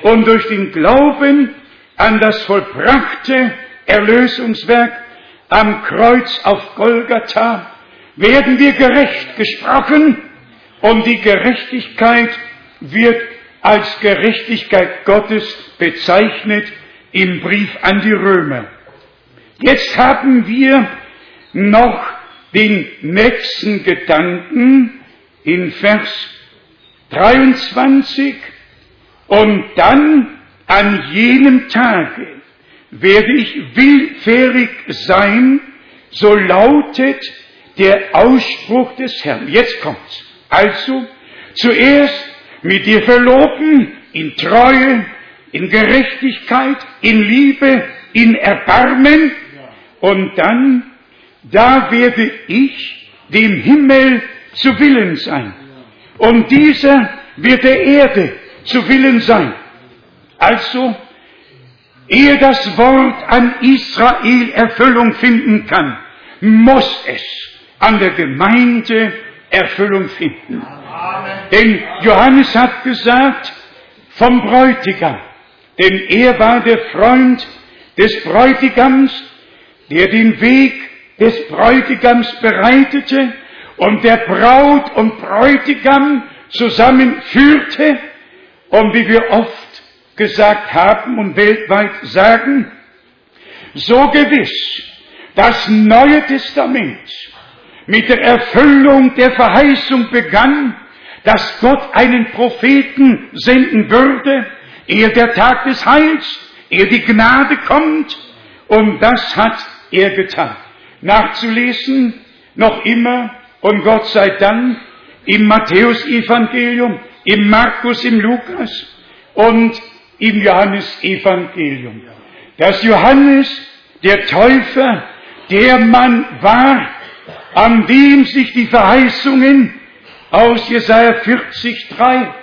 und durch den Glauben an das vollbrachte Erlösungswerk am Kreuz auf Golgatha werden wir gerecht gesprochen und die Gerechtigkeit wird als Gerechtigkeit Gottes bezeichnet im Brief an die Römer. Jetzt haben wir noch den nächsten Gedanken in Vers 23 und dann an jenem Tage werde ich willfährig sein, so lautet der Ausspruch des Herrn. Jetzt kommt's. Also, zuerst mit dir verloben, in Treue, in Gerechtigkeit, in Liebe, in Erbarmen. Und dann, da werde ich dem Himmel zu Willen sein. Und dieser wird der Erde zu Willen sein. Also, ehe das Wort an Israel Erfüllung finden kann, muss es an der Gemeinde Erfüllung finden. Denn Johannes hat gesagt, vom Bräutigam, denn er war der Freund des Bräutigams, der den Weg des Bräutigams bereitete und der Braut und Bräutigam zusammenführte und wie wir oft gesagt haben und weltweit sagen, so gewiss das Neue Testament mit der Erfüllung der Verheißung begann, dass Gott einen Propheten senden würde, ehe der Tag des Heils, ehe die Gnade kommt. Und das hat er getan. Nachzulesen, noch immer, und Gott sei Dank, im Matthäus-Evangelium, im Markus, im Lukas und im Johannes-Evangelium. Dass Johannes, der Täufer, der Mann war, an dem sich die Verheißungen aus Jesaja 40, 3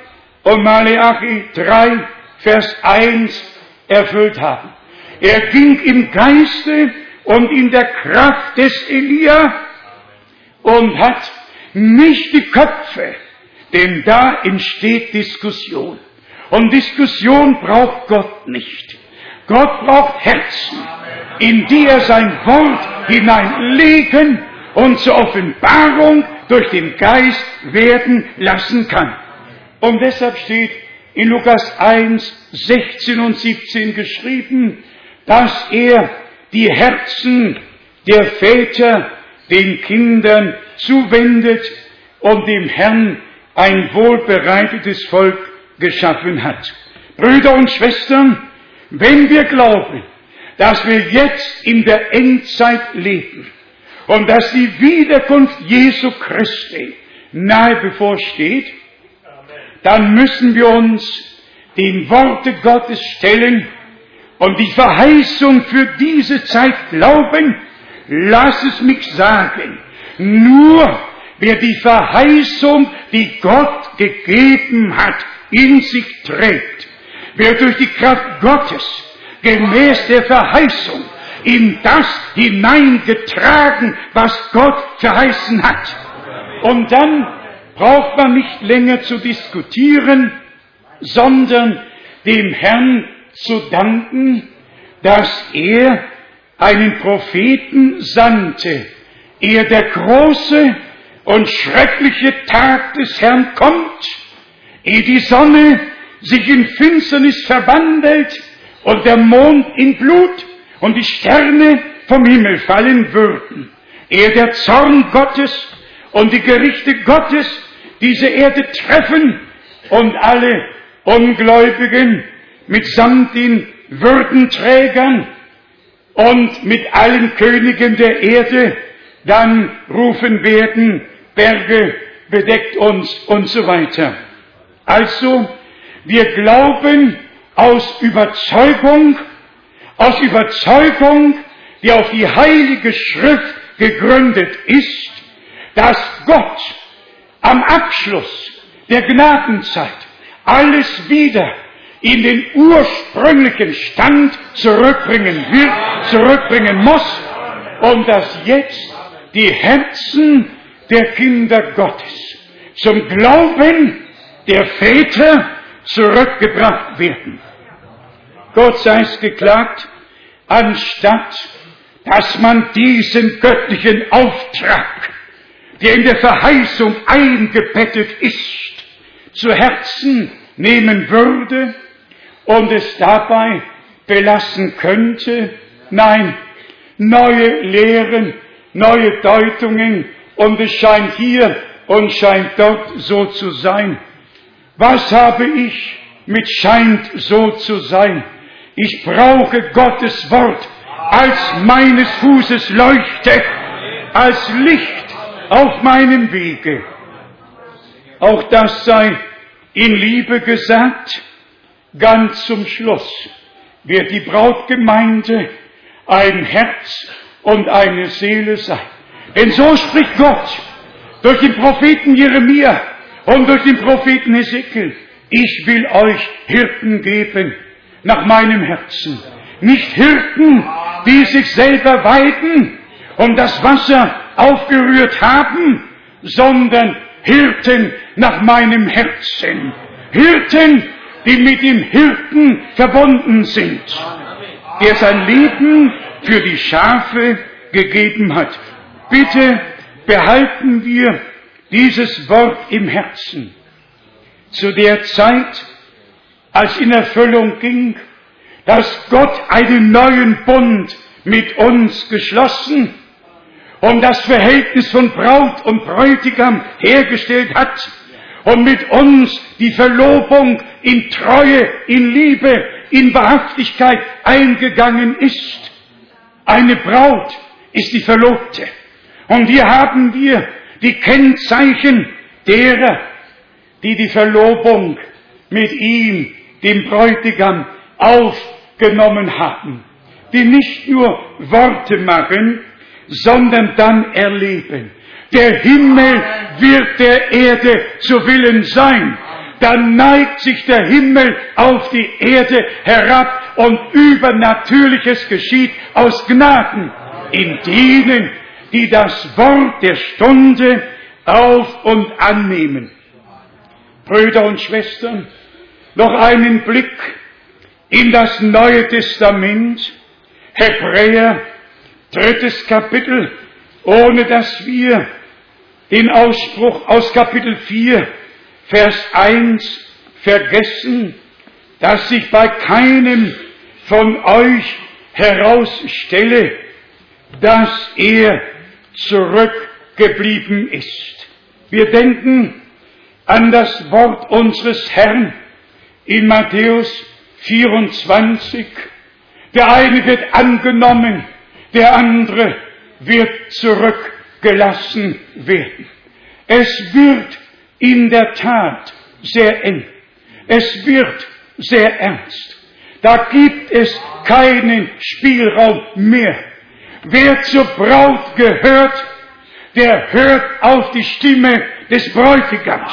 und Maleachi 3, Vers 1 erfüllt haben. Er ging im Geiste und in der Kraft des Elia und hat nicht die Köpfe, denn da entsteht Diskussion. Und Diskussion braucht Gott nicht. Gott braucht Herzen, in die er sein Wort hineinlegen und zur Offenbarung durch den Geist werden lassen kann. Und deshalb steht in Lukas 1, 16 und 17 geschrieben, dass er die Herzen der Väter den Kindern zuwendet und dem Herrn ein wohlbereitetes Volk geschaffen hat. Brüder und Schwestern, wenn wir glauben, dass wir jetzt in der Endzeit leben, und dass die Wiederkunft Jesu Christi nahe bevorsteht, dann müssen wir uns den Worte Gottes stellen und die Verheißung für diese Zeit glauben, lass es mich sagen, nur wer die Verheißung, die Gott gegeben hat, in sich trägt, wer durch die Kraft Gottes gemäß der Verheißung in das hineingetragen, was Gott verheißen hat. Und dann braucht man nicht länger zu diskutieren, sondern dem Herrn zu danken, dass er einen Propheten sandte, ehe der große und schreckliche Tag des Herrn kommt, ehe die Sonne sich in Finsternis verwandelt und der Mond in Blut und die Sterne vom Himmel fallen würden, ehe der Zorn Gottes und die Gerichte Gottes diese Erde treffen und alle Ungläubigen mitsamt den Würdenträgern und mit allen Königen der Erde dann rufen werden, Berge bedeckt uns und so weiter. Also, wir glauben aus Überzeugung, aus Überzeugung, die auf die Heilige Schrift gegründet ist, dass Gott am Abschluss der Gnadenzeit alles wieder in den ursprünglichen Stand zurückbringen wird, zurückbringen muss und dass jetzt die Herzen der Kinder Gottes zum Glauben der Väter zurückgebracht werden. Gott sei es geklagt, anstatt dass man diesen göttlichen Auftrag, der in der Verheißung eingebettet ist, zu Herzen nehmen würde und es dabei belassen könnte. Nein, neue Lehren, neue Deutungen und es scheint hier und scheint dort so zu sein. Was habe ich mit scheint so zu sein? Ich brauche Gottes Wort als meines Fußes Leuchte, als Licht auf meinem Wege. Auch das sei in Liebe gesagt, ganz zum Schluss wird die Brautgemeinde ein Herz und eine Seele sein. Denn so spricht Gott durch den Propheten Jeremia und durch den Propheten Ezekiel. Ich will euch Hirten geben nach meinem Herzen. Nicht Hirten, die sich selber weiden und das Wasser aufgerührt haben, sondern Hirten nach meinem Herzen. Hirten, die mit dem Hirten verbunden sind, der sein Leben für die Schafe gegeben hat. Bitte behalten wir dieses Wort im Herzen. Zu der Zeit, als in Erfüllung ging, dass Gott einen neuen Bund mit uns geschlossen und das Verhältnis von Braut und Bräutigam hergestellt hat und mit uns die Verlobung in Treue, in Liebe, in Wahrhaftigkeit eingegangen ist. Eine Braut ist die Verlobte. Und hier haben wir die Kennzeichen derer, die die Verlobung mit ihm, dem Bräutigam, aufgenommen haben. Die nicht nur Worte machen, sondern dann erleben. Der Himmel wird der Erde zu Willen sein. Dann neigt sich der Himmel auf die Erde herab und Übernatürliches geschieht aus Gnaden in denen, die das Wort der Stunde auf und annehmen. Brüder und Schwestern, noch einen Blick in das Neue Testament, Hebräer drittes Kapitel, ohne dass wir den Ausspruch aus Kapitel 4, Vers 1 vergessen, dass sich bei keinem von euch herausstelle, dass er zurückgeblieben ist. Wir denken an das Wort unseres Herrn in Matthäus 24. Der eine wird angenommen, der andere wird zurückgelassen werden. Es wird in der Tat sehr eng. Es wird sehr ernst. Da gibt es keinen Spielraum mehr. wer zur Braut gehört, der hört auf die Stimme des Bräutigams.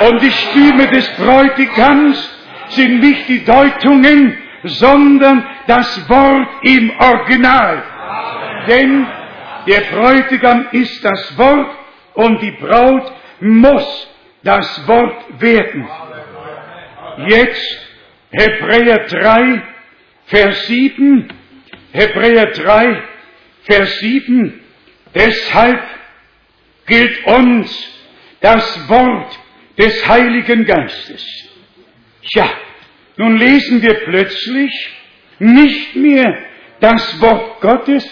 Und die Stimme des Bräutigams sind nicht die Deutungen, sondern das Wort im Original. Denn der Bräutigam ist das Wort und die Braut muss das Wort werden. Jetzt Hebräer 3, Vers 7. Hebräer 3, Vers 7. Deshalb gilt uns das Wort des Heiligen Geistes. Ja, nun lesen wir plötzlich nicht mehr das Wort Gottes,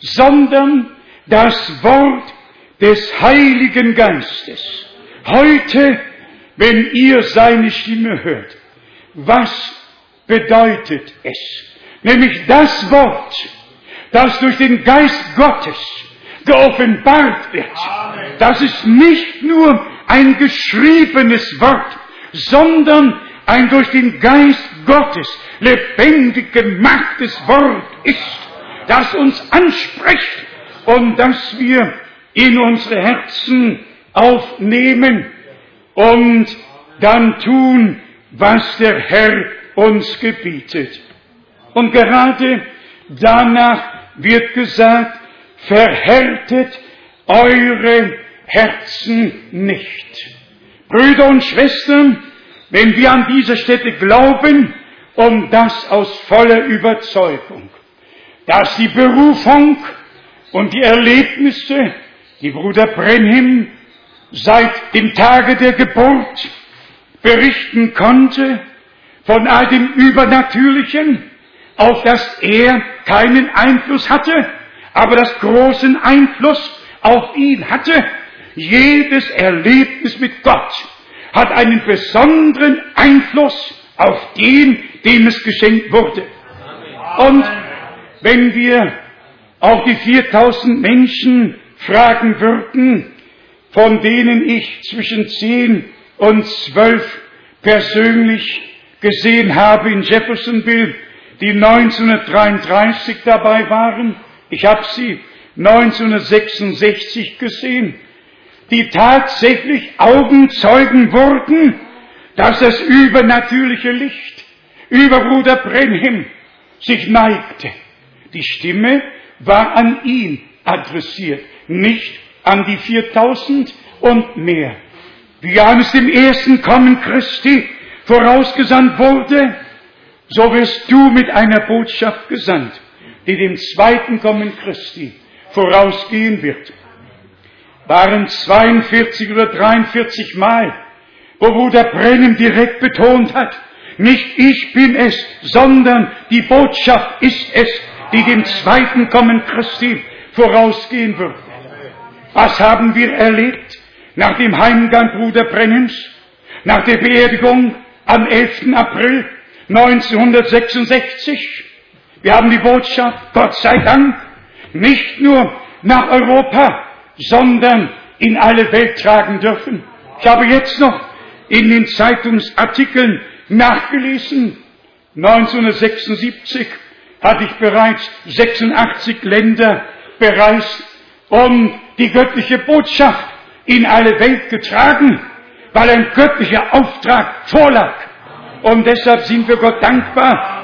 sondern das Wort des Heiligen Geistes. Heute, wenn ihr seine Stimme hört, was bedeutet es? Nämlich das Wort, das durch den Geist Gottes geoffenbart wird. Das ist nicht nur ein geschriebenes Wort, sondern ein durch den Geist Gottes lebendig gemachtes Wort ist, das uns anspricht und das wir in unsere Herzen aufnehmen und dann tun, was der Herr uns gebietet. Und gerade danach wird gesagt, verhärtet eure Herzen nicht. Brüder und Schwestern, wenn wir an dieser Stätte glauben, und das aus voller Überzeugung, dass die Berufung und die Erlebnisse, die Bruder Brenhim seit dem Tage der Geburt berichten konnte, von all dem Übernatürlichen, auf das er keinen Einfluss hatte, aber das großen Einfluss auf ihn hatte. Jedes Erlebnis mit Gott hat einen besonderen Einfluss auf den, dem es geschenkt wurde. Und wenn wir auch die 4000 Menschen fragen würden, von denen ich zwischen 10 und 12 persönlich gesehen habe in Jeffersonville, die 1933 dabei waren, ich habe sie 1966 gesehen, die tatsächlich Augenzeugen wurden, dass das übernatürliche Licht über Bruder Brenhim sich neigte. Die Stimme war an ihn adressiert, nicht an die 4000 und mehr. Wie Johannes dem ersten Kommen Christi vorausgesandt wurde, so wirst du mit einer Botschaft gesandt, die dem zweiten Kommen Christi vorausgehen wird. Waren 42 oder 43 Mal, wo Bruder Brennem direkt betont hat, nicht ich bin es, sondern die Botschaft ist es, die dem zweiten Kommen Christi vorausgehen wird. Was haben wir erlebt nach dem Heimgang Bruder Brennens, nach der Beerdigung am 11. April 1966? Wir haben die Botschaft, Gott sei Dank, nicht nur nach Europa, sondern in alle Welt tragen dürfen. Ich habe jetzt noch in den Zeitungsartikeln nachgelesen. 1976 hatte ich bereits 86 Länder bereist und die göttliche Botschaft in alle Welt getragen, weil ein göttlicher Auftrag vorlag. Und deshalb sind wir Gott dankbar.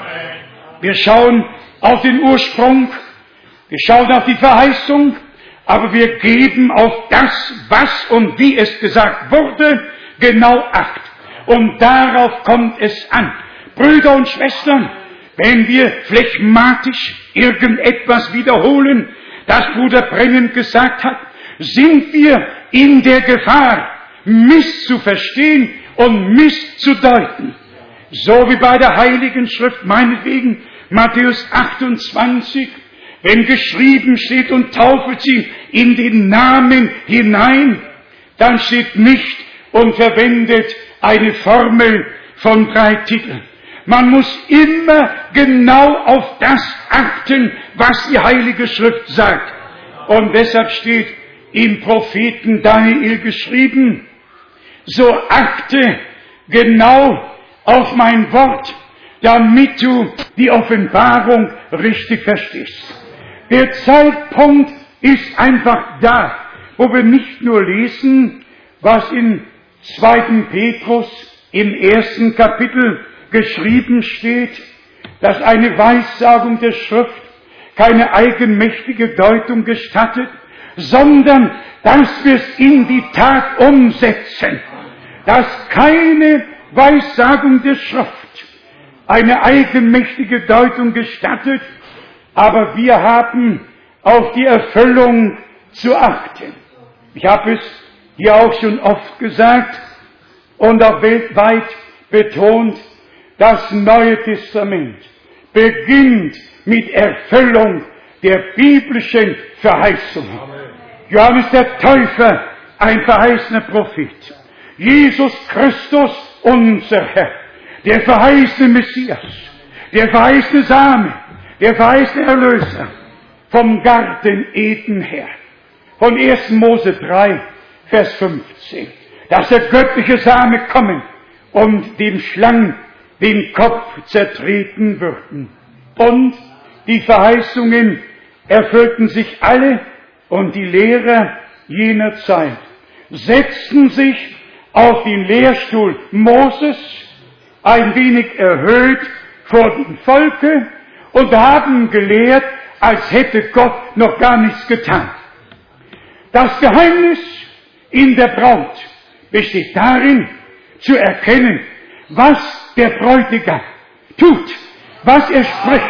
Wir schauen auf den Ursprung, wir schauen auf die Verheißung, aber wir geben auf das, was und wie es gesagt wurde, genau acht. Und darauf kommt es an. Brüder und Schwestern, wenn wir phlegmatisch irgendetwas wiederholen, das Bruder Brennan gesagt hat, sind wir in der Gefahr, misszuverstehen und misszudeuten. So wie bei der Heiligen Schrift, meinetwegen Matthäus 28, wenn geschrieben steht und taufet sie in den Namen hinein, dann steht nicht und verwendet eine Formel von drei Titeln. Man muss immer genau auf das achten, was die Heilige Schrift sagt. Und deshalb steht im Propheten Daniel geschrieben, so achte genau auf mein Wort, damit du die Offenbarung richtig verstehst. Der Zeitpunkt ist einfach da, wo wir nicht nur lesen, was in 2. Petrus im ersten Kapitel geschrieben steht, dass eine Weissagung der Schrift keine eigenmächtige Deutung gestattet, sondern dass wir es in die Tat umsetzen, dass keine Weissagung der Schrift eine eigenmächtige Deutung gestattet, aber wir haben auf die Erfüllung zu achten. Ich habe es hier auch schon oft gesagt und auch weltweit betont, das Neue Testament beginnt mit Erfüllung der biblischen Verheißungen. Johannes der Täufer, ein verheißener Prophet. Jesus Christus, unser Herr, der verheißene Messias, der verheißene Same, der verheißene Erlöser vom Garten Eden her. Von 1. Mose 3, Vers 15. Dass der göttliche Same kommen und dem Schlangen den Kopf zertreten würden. Und die Verheißungen erfüllten sich alle und die Lehrer jener Zeit setzten sich auf den Lehrstuhl Moses, ein wenig erhöht vor dem Volke und haben gelehrt, als hätte Gott noch gar nichts getan. Das Geheimnis in der Braut besteht darin, zu erkennen, was der Bräutigam tut, was er spricht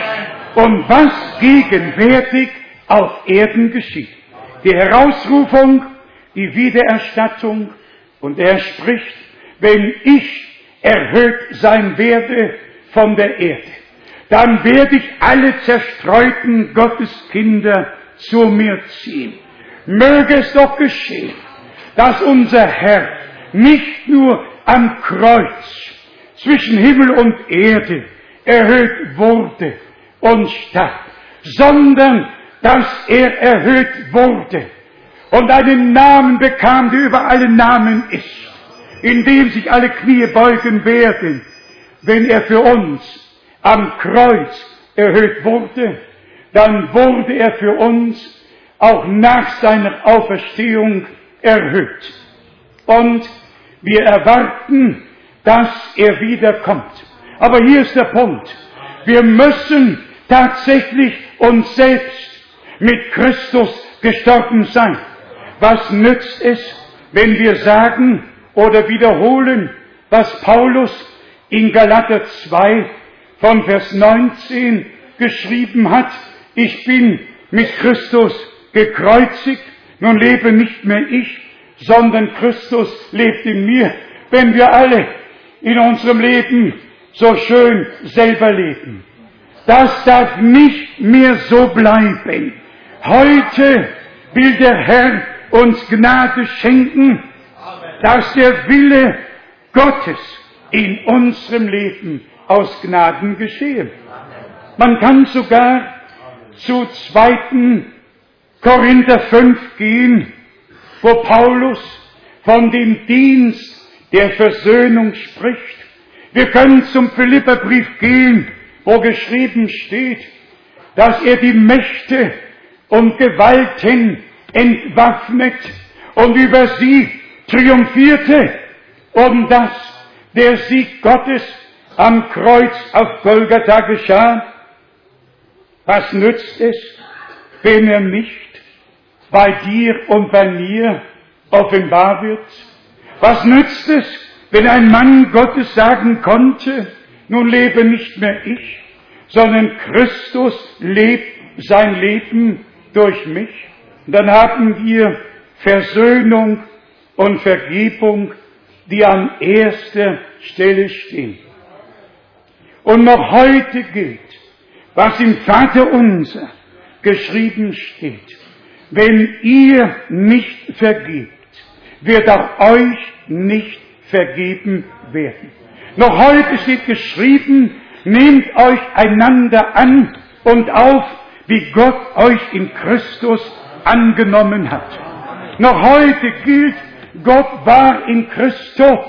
und was gegenwärtig auf Erden geschieht. Die Herausrufung, die Wiedererstattung und er spricht, wenn ich erhöht sein werde von der Erde, dann werde ich alle zerstreuten Gotteskinder zu mir ziehen. Möge es doch geschehen, dass unser Herr nicht nur am Kreuz zwischen Himmel und Erde erhöht wurde und starb, sondern dass er erhöht wurde und einen Namen bekam, der über alle Namen ist, in dem sich alle Knie beugen werden, wenn er für uns am Kreuz erhöht wurde, dann wurde er für uns auch nach seiner Auferstehung erhöht. Und wir erwarten, dass er wiederkommt. Aber hier ist der Punkt. Wir müssen tatsächlich uns selbst mit Christus gestorben sein. Was nützt es, wenn wir sagen oder wiederholen, was Paulus in Galater 2 von Vers 19 geschrieben hat? Ich bin mit Christus gekreuzigt, nun lebe nicht mehr ich, sondern Christus lebt in mir. Wenn wir alle in unserem Leben so schön selber leben, das darf nicht mehr so bleiben. Heute will der Herr uns Gnade schenken, dass der Wille Gottes in unserem Leben aus Gnaden geschehe. Man kann sogar zu zweiten Korinther 5 gehen, wo Paulus von dem Dienst der Versöhnung spricht. Wir können zum Philipperbrief gehen, wo geschrieben steht, dass er die Mächte und Gewalten entwaffnet und über sie triumphierte und dass der Sieg Gottes am Kreuz auf Golgatha geschah. Was nützt es, wenn er nicht bei dir und bei mir offenbar wird? Was nützt es, wenn ein Mann Gottes sagen konnte, nun lebe nicht mehr ich, sondern Christus lebt sein Leben durch mich? Und dann haben wir Versöhnung und Vergebung, die an erster Stelle stehen. Und noch heute gilt, was im Vater unser geschrieben steht. Wenn ihr nicht vergebt, wird auch euch nicht vergeben werden. Noch heute steht geschrieben, nehmt euch einander an und auf, wie Gott euch in Christus angenommen hat. Noch heute gilt, Gott war in Christus,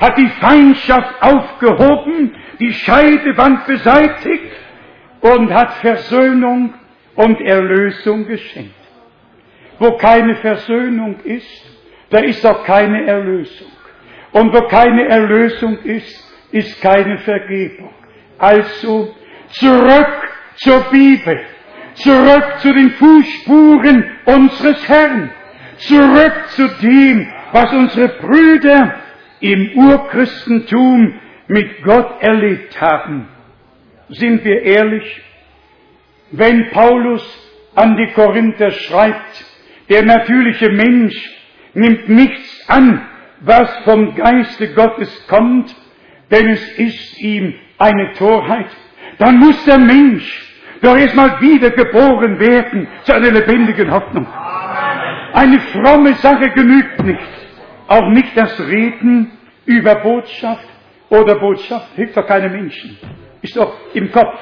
hat die Feindschaft aufgehoben, die Scheidewand beseitigt und hat Versöhnung und Erlösung geschenkt. Wo keine Versöhnung ist, da ist auch keine Erlösung. Und wo keine Erlösung ist, ist keine Vergebung. Also zurück zur Bibel, zurück zu den Fußspuren unseres Herrn, zurück zu dem, was unsere Brüder im Urchristentum mit Gott erlebt haben. Sind wir ehrlich? Wenn Paulus an die Korinther schreibt, der natürliche Mensch nimmt nichts an, was vom Geiste Gottes kommt, denn es ist ihm eine Torheit, dann muss der Mensch doch erstmal wiedergeboren werden zu einer lebendigen Hoffnung. Eine fromme Sache genügt nicht. Auch nicht das Reden über Botschaft oder Botschaft hilft doch keinem Menschen. Ist doch im Kopf.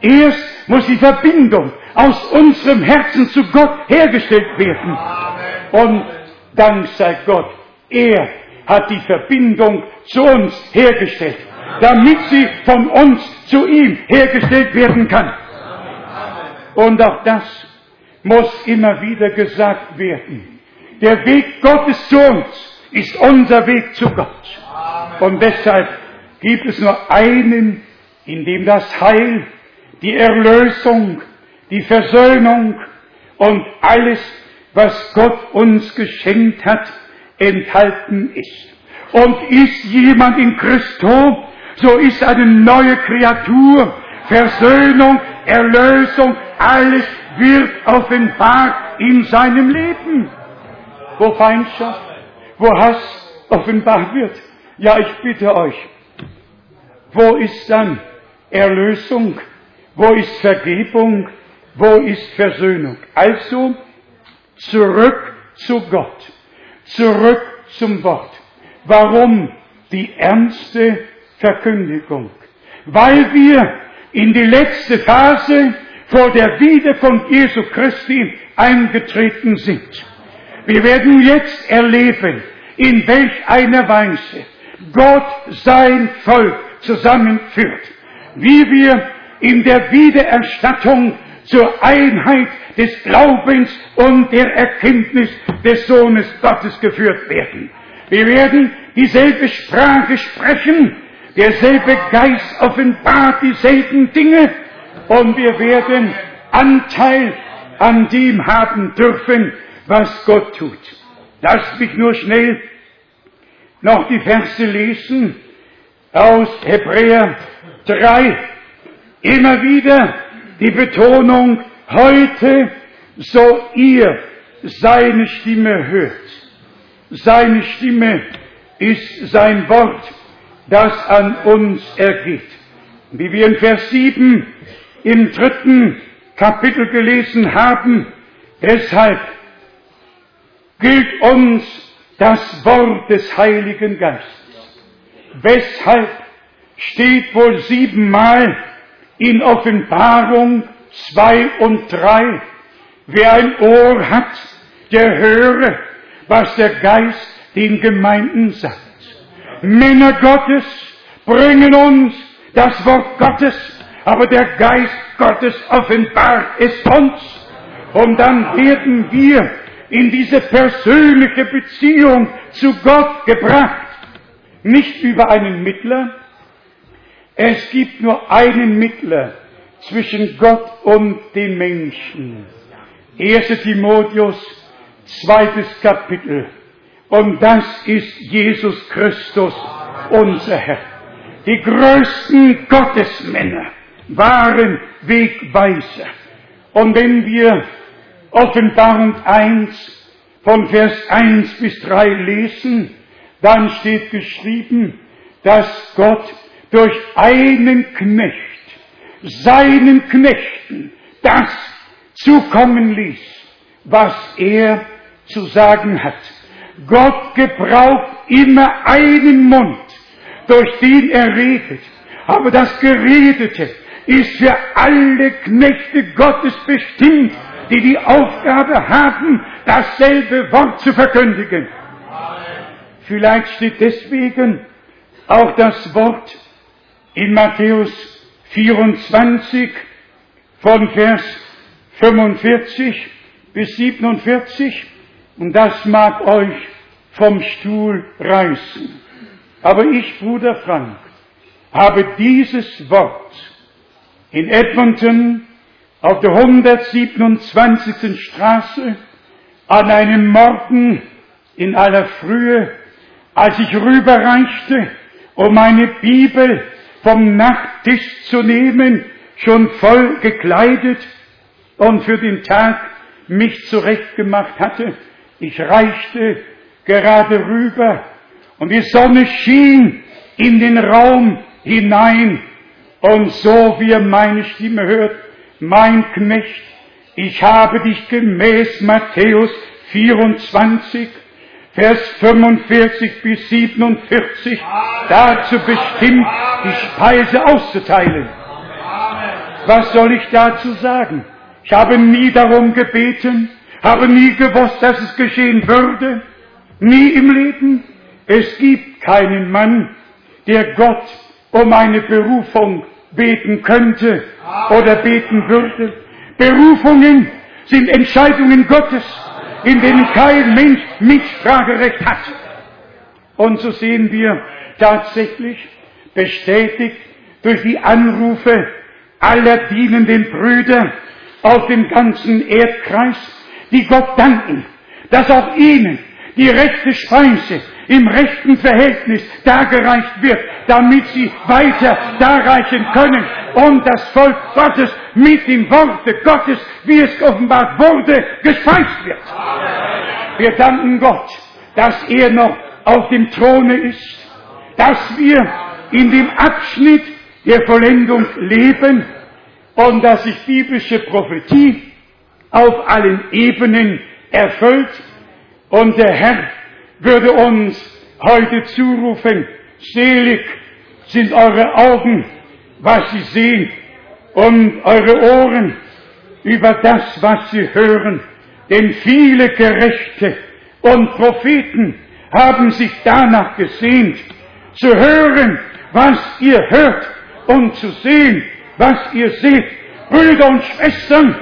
Erst muss die Verbindung aus unserem Herzen zu Gott hergestellt werden. Und Dank sei Gott, er hat die Verbindung zu uns hergestellt, damit sie von uns zu ihm hergestellt werden kann. Und auch das muss immer wieder gesagt werden. Der Weg Gottes zu uns ist unser Weg zu Gott. Und deshalb gibt es nur einen, in dem das Heil, die Erlösung, die Versöhnung und alles, was Gott uns geschenkt hat, enthalten ist. Und ist jemand in Christo, so ist eine neue Kreatur. Versöhnung, Erlösung, alles wird offenbart in seinem Leben. Wo Feindschaft, wo Hass offenbart wird. Ja, ich bitte euch, wo ist dann Erlösung? Wo ist Vergebung? Wo ist Versöhnung? Also zurück zu Gott, zurück zum Wort. Warum die ernste Verkündigung? Weil wir in die letzte Phase vor der Wiederkunft Jesu Christi eingetreten sind. Wir werden jetzt erleben, in welch einer Weise Gott sein Volk zusammenführt, wie wir in der Wiedererstattung zur Einheit des Glaubens und der Erkenntnis des Sohnes Gottes geführt werden. Wir werden dieselbe Sprache sprechen, derselbe Geist offenbart dieselben Dinge und wir werden Anteil an dem haben dürfen, was Gott tut. Lasst mich nur schnell noch die Verse lesen aus Hebräer 3. Immer wieder die Betonung, heute so ihr seine Stimme hört. Seine Stimme ist sein Wort, das an uns ergeht. Wie wir in Vers 7 im dritten Kapitel gelesen haben, deshalb gilt uns das Wort des Heiligen Geistes. Weshalb steht wohl siebenmal in Offenbarung zwei und drei, wer ein Ohr hat, der höre, was der Geist den Gemeinden sagt. Männer Gottes bringen uns das Wort Gottes, aber der Geist Gottes offenbart es uns. Und dann werden wir in diese persönliche Beziehung zu Gott gebracht. Nicht über einen Mittler. Es gibt nur einen Mittler zwischen Gott und den Menschen. 1 Timotheus, zweites Kapitel. Und das ist Jesus Christus, unser Herr. Die größten Gottesmänner waren Wegweiser. Und wenn wir Offenbarung 1 von Vers 1 bis 3 lesen, dann steht geschrieben, dass Gott durch einen Knecht, seinen Knechten, das zukommen ließ, was er zu sagen hat. Gott gebraucht immer einen Mund, durch den er redet. Aber das Geredete ist für alle Knechte Gottes bestimmt, die die Aufgabe haben, dasselbe Wort zu verkündigen. Vielleicht steht deswegen auch das Wort in Matthäus 24 von Vers 45 bis 47 und das mag euch vom Stuhl reißen. Aber ich, Bruder Frank, habe dieses Wort in Edmonton auf der 127. Straße an einem Morgen in aller Frühe, als ich rüberreichte, um meine Bibel vom Nachttisch zu nehmen, schon voll gekleidet und für den Tag mich zurechtgemacht hatte. Ich reichte gerade rüber und die Sonne schien in den Raum hinein und so wie er meine Stimme hört, mein Knecht, ich habe dich gemäß Matthäus 24, Vers 45 bis 47 dazu bestimmt, die Speise auszuteilen. Was soll ich dazu sagen? Ich habe nie darum gebeten, habe nie gewusst, dass es geschehen würde, nie im Leben. Es gibt keinen Mann, der Gott um eine Berufung beten könnte oder beten würde. Berufungen sind Entscheidungen Gottes, in denen kein Mensch Mitspracherecht hat. Und so sehen wir tatsächlich bestätigt durch die Anrufe aller dienenden Brüder auf dem ganzen Erdkreis, die Gott danken, dass auch ihnen die rechte Speise im rechten Verhältnis dargereicht wird, damit sie weiter darreichen können und das Volk Gottes mit dem Worte Gottes, wie es offenbart wurde, gespeist wird. Wir danken Gott, dass er noch auf dem Throne ist, dass wir in dem Abschnitt der Vollendung leben und dass sich biblische Prophetie auf allen Ebenen erfüllt und der Herr würde uns heute zurufen, selig sind eure Augen, was sie sehen, und eure Ohren über das, was sie hören. Denn viele Gerechte und Propheten haben sich danach gesehnt, zu hören, was ihr hört und zu sehen, was ihr seht. Brüder und Schwestern,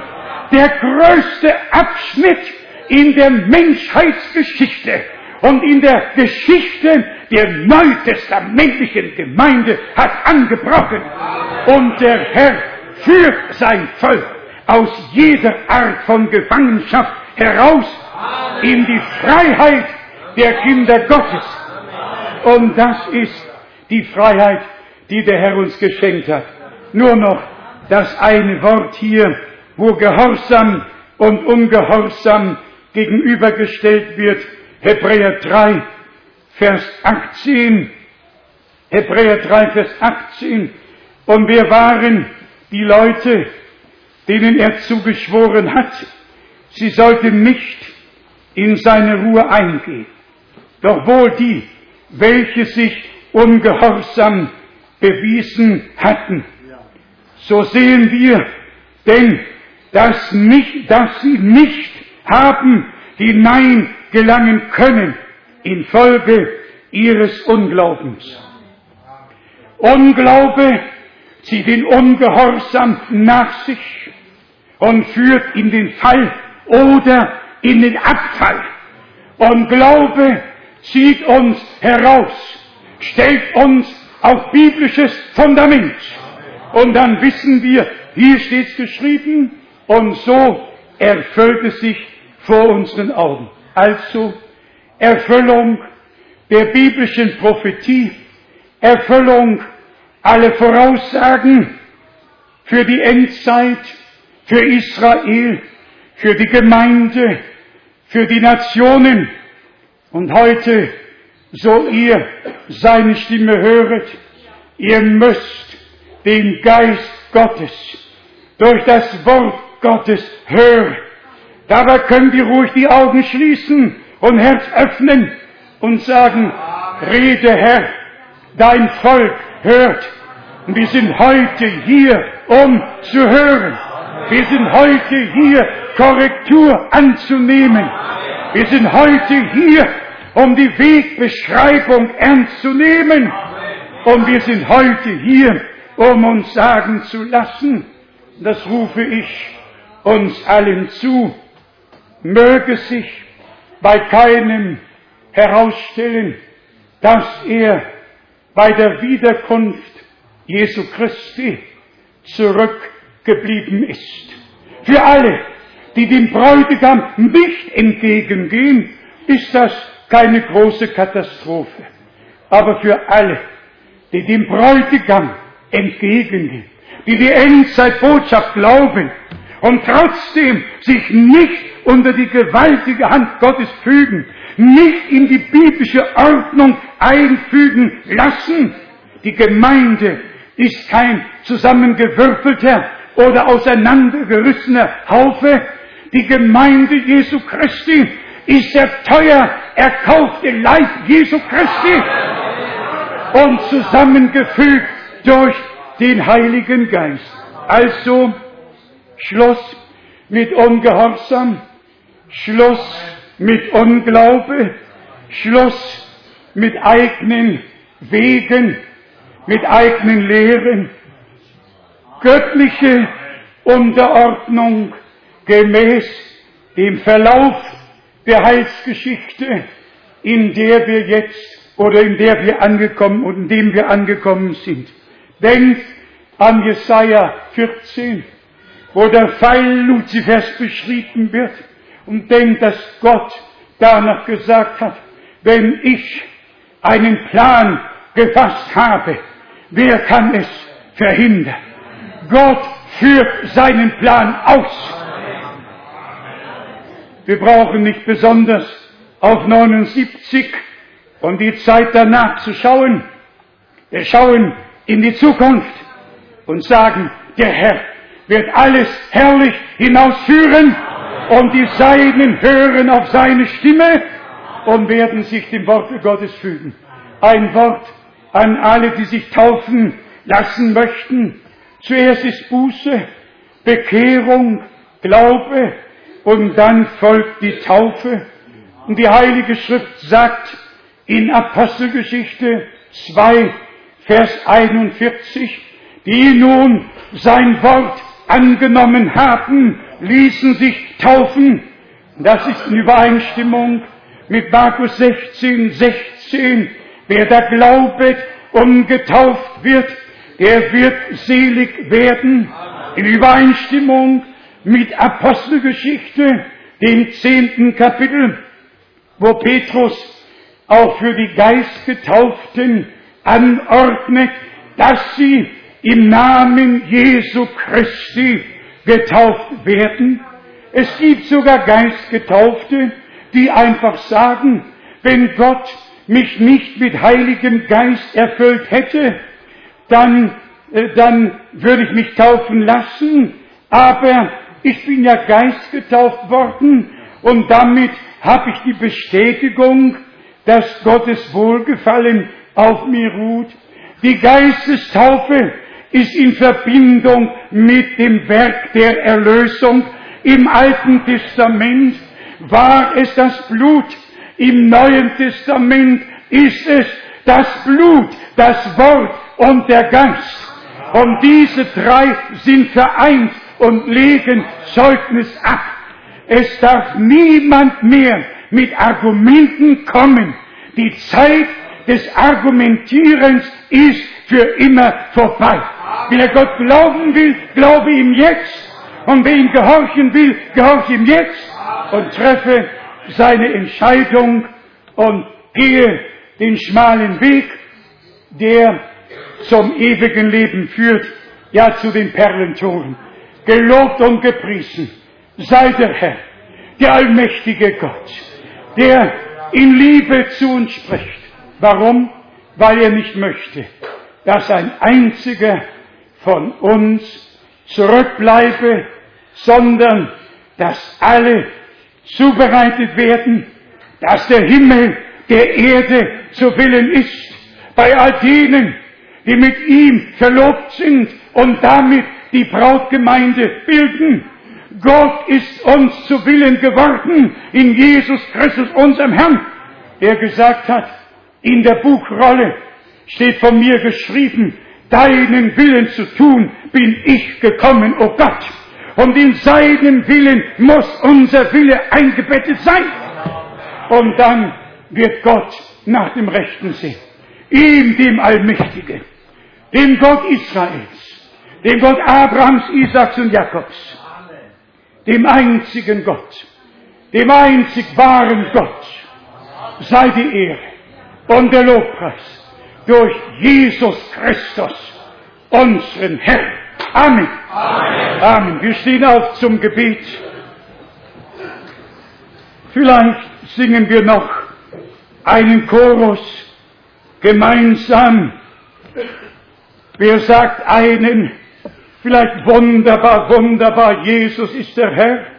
der größte Abschnitt in der Menschheitsgeschichte und in der Geschichte der neutestamentlichen Gemeinde hat angebrochen. Und der Herr führt sein Volk aus jeder Art von Gefangenschaft heraus in die Freiheit der Kinder Gottes. Und das ist die Freiheit, die der Herr uns geschenkt hat. Nur noch das eine Wort hier, wo Gehorsam und Ungehorsam gegenübergestellt wird. Hebräer 3, Vers 18. Hebräer 3, Vers 18. Und wer waren die Leute, denen er zugeschworen hat, sie sollten nicht in seine Ruhe eingehen. Doch wohl die, welche sich ungehorsam bewiesen hatten. So sehen wir denn, dass, nicht, dass sie nicht haben hineingelangen können infolge ihres Unglaubens. Unglaube zieht den Ungehorsam nach sich und führt in den Fall oder in den Abfall. Und Glaube zieht uns heraus, stellt uns auf biblisches Fundament. Und dann wissen wir, hier steht es geschrieben, und so erfüllt es sich vor unseren Augen. Also Erfüllung der biblischen Prophetie, Erfüllung aller Voraussagen für die Endzeit, für Israel, für die Gemeinde, für die Nationen. Und heute, so ihr seine Stimme höret, ihr müsst den Geist Gottes durch das Wort Gottes hören. Dabei könnt ihr ruhig die Augen schließen und Herz öffnen und sagen, rede Herr, dein Volk hört. Und wir sind heute hier, um zu hören. Wir sind heute hier, Korrektur anzunehmen. Wir sind heute hier, um die Wegbeschreibung ernst zu nehmen. Und wir sind heute hier, um uns sagen zu lassen, das rufe ich uns allen zu. Möge sich bei keinem herausstellen, dass er bei der Wiederkunft Jesu Christi zurückgeblieben ist. Für alle, die dem Bräutigam nicht entgegengehen, ist das keine große Katastrophe. Aber für alle, die dem Bräutigam entgegengehen, die die Endzeitbotschaft glauben und trotzdem sich nicht unter die gewaltige Hand Gottes fügen, nicht in die biblische Ordnung einfügen lassen. Die Gemeinde ist kein zusammengewürfelter oder auseinandergerissener Haufe. Die Gemeinde Jesu Christi ist der teuer erkaufte Leib Jesu Christi und zusammengefügt durch den Heiligen Geist. Also Schluss mit Ungehorsam, Schluss mit Unglaube, Schluss mit eigenen Wegen, mit eigenen Lehren, göttliche Unterordnung gemäß dem Verlauf der Heilsgeschichte, in der wir jetzt oder in der wir angekommen und in dem wir angekommen sind. Denkt an Jesaja 14, wo der Pfeil Luzifers beschrieben wird und denkt, dass Gott danach gesagt hat, wenn ich einen Plan gefasst habe, wer kann es verhindern? Gott führt seinen Plan aus. Wir brauchen nicht besonders auf 79 und die Zeit danach zu schauen. Wir schauen in die Zukunft und sagen, der Herr wird alles herrlich hinausführen und die Seinen hören auf seine Stimme und werden sich dem Wort Gottes fügen. Ein Wort an alle, die sich taufen lassen möchten. Zuerst ist Buße, Bekehrung, Glaube und dann folgt die Taufe. Und die Heilige Schrift sagt in Apostelgeschichte 2, Vers 41, die nun sein Wort angenommen haben, ließen sich taufen. Das ist in Übereinstimmung mit Markus 16, 16. Wer da glaubet und getauft wird, der wird selig werden. In Übereinstimmung mit Apostelgeschichte, dem zehnten Kapitel, wo Petrus auch für die Geistgetauften anordnet, dass sie im Namen Jesu Christi getauft werden. Es gibt sogar Geistgetaufte, die einfach sagen, wenn Gott mich nicht mit Heiligem Geist erfüllt hätte, dann, äh, dann würde ich mich taufen lassen, aber ich bin ja geistgetauft worden und damit habe ich die Bestätigung, dass Gottes Wohlgefallen auf mir ruht. Die Geistestaufe ist in Verbindung mit dem Werk der Erlösung. Im Alten Testament war es das Blut, im Neuen Testament ist es das Blut, das Wort und der Geist. Und diese drei sind vereint und legen Zeugnis ab. Es darf niemand mehr mit Argumenten kommen. Die Zeit des Argumentierens ist für immer vorbei. Wer Gott glauben will, glaube ihm jetzt. Und wer ihm gehorchen will, gehorche ihm jetzt und treffe seine Entscheidung und gehe den schmalen Weg, der zum ewigen Leben führt, ja zu den Perlentoren. Gelobt und gepriesen sei der Herr, der allmächtige Gott, der in Liebe zu uns spricht. Warum? Weil er nicht möchte, dass ein einziger von uns zurückbleibe, sondern dass alle zubereitet werden, dass der Himmel der Erde zu willen ist, bei all denen, die mit ihm verlobt sind und damit die Brautgemeinde bilden. Gott ist uns zu Willen geworden in Jesus Christus, unserem Herrn, der gesagt hat, in der Buchrolle steht von mir geschrieben, deinen Willen zu tun bin ich gekommen, o oh Gott. Und in seinem Willen muss unser Wille eingebettet sein. Und dann wird Gott nach dem Rechten sehen. Ihm, dem Allmächtigen, dem Gott Israels, dem Gott Abrahams, Isaaks und Jakobs, dem einzigen Gott, dem einzig wahren Gott, sei die Ehre und der Lobpreis durch Jesus Christus, unseren Herrn. Amen. Amen. Amen. Wir stehen auf zum Gebet. Vielleicht singen wir noch einen Chorus gemeinsam. Wer sagt einen, vielleicht wunderbar, wunderbar, Jesus ist der Herr.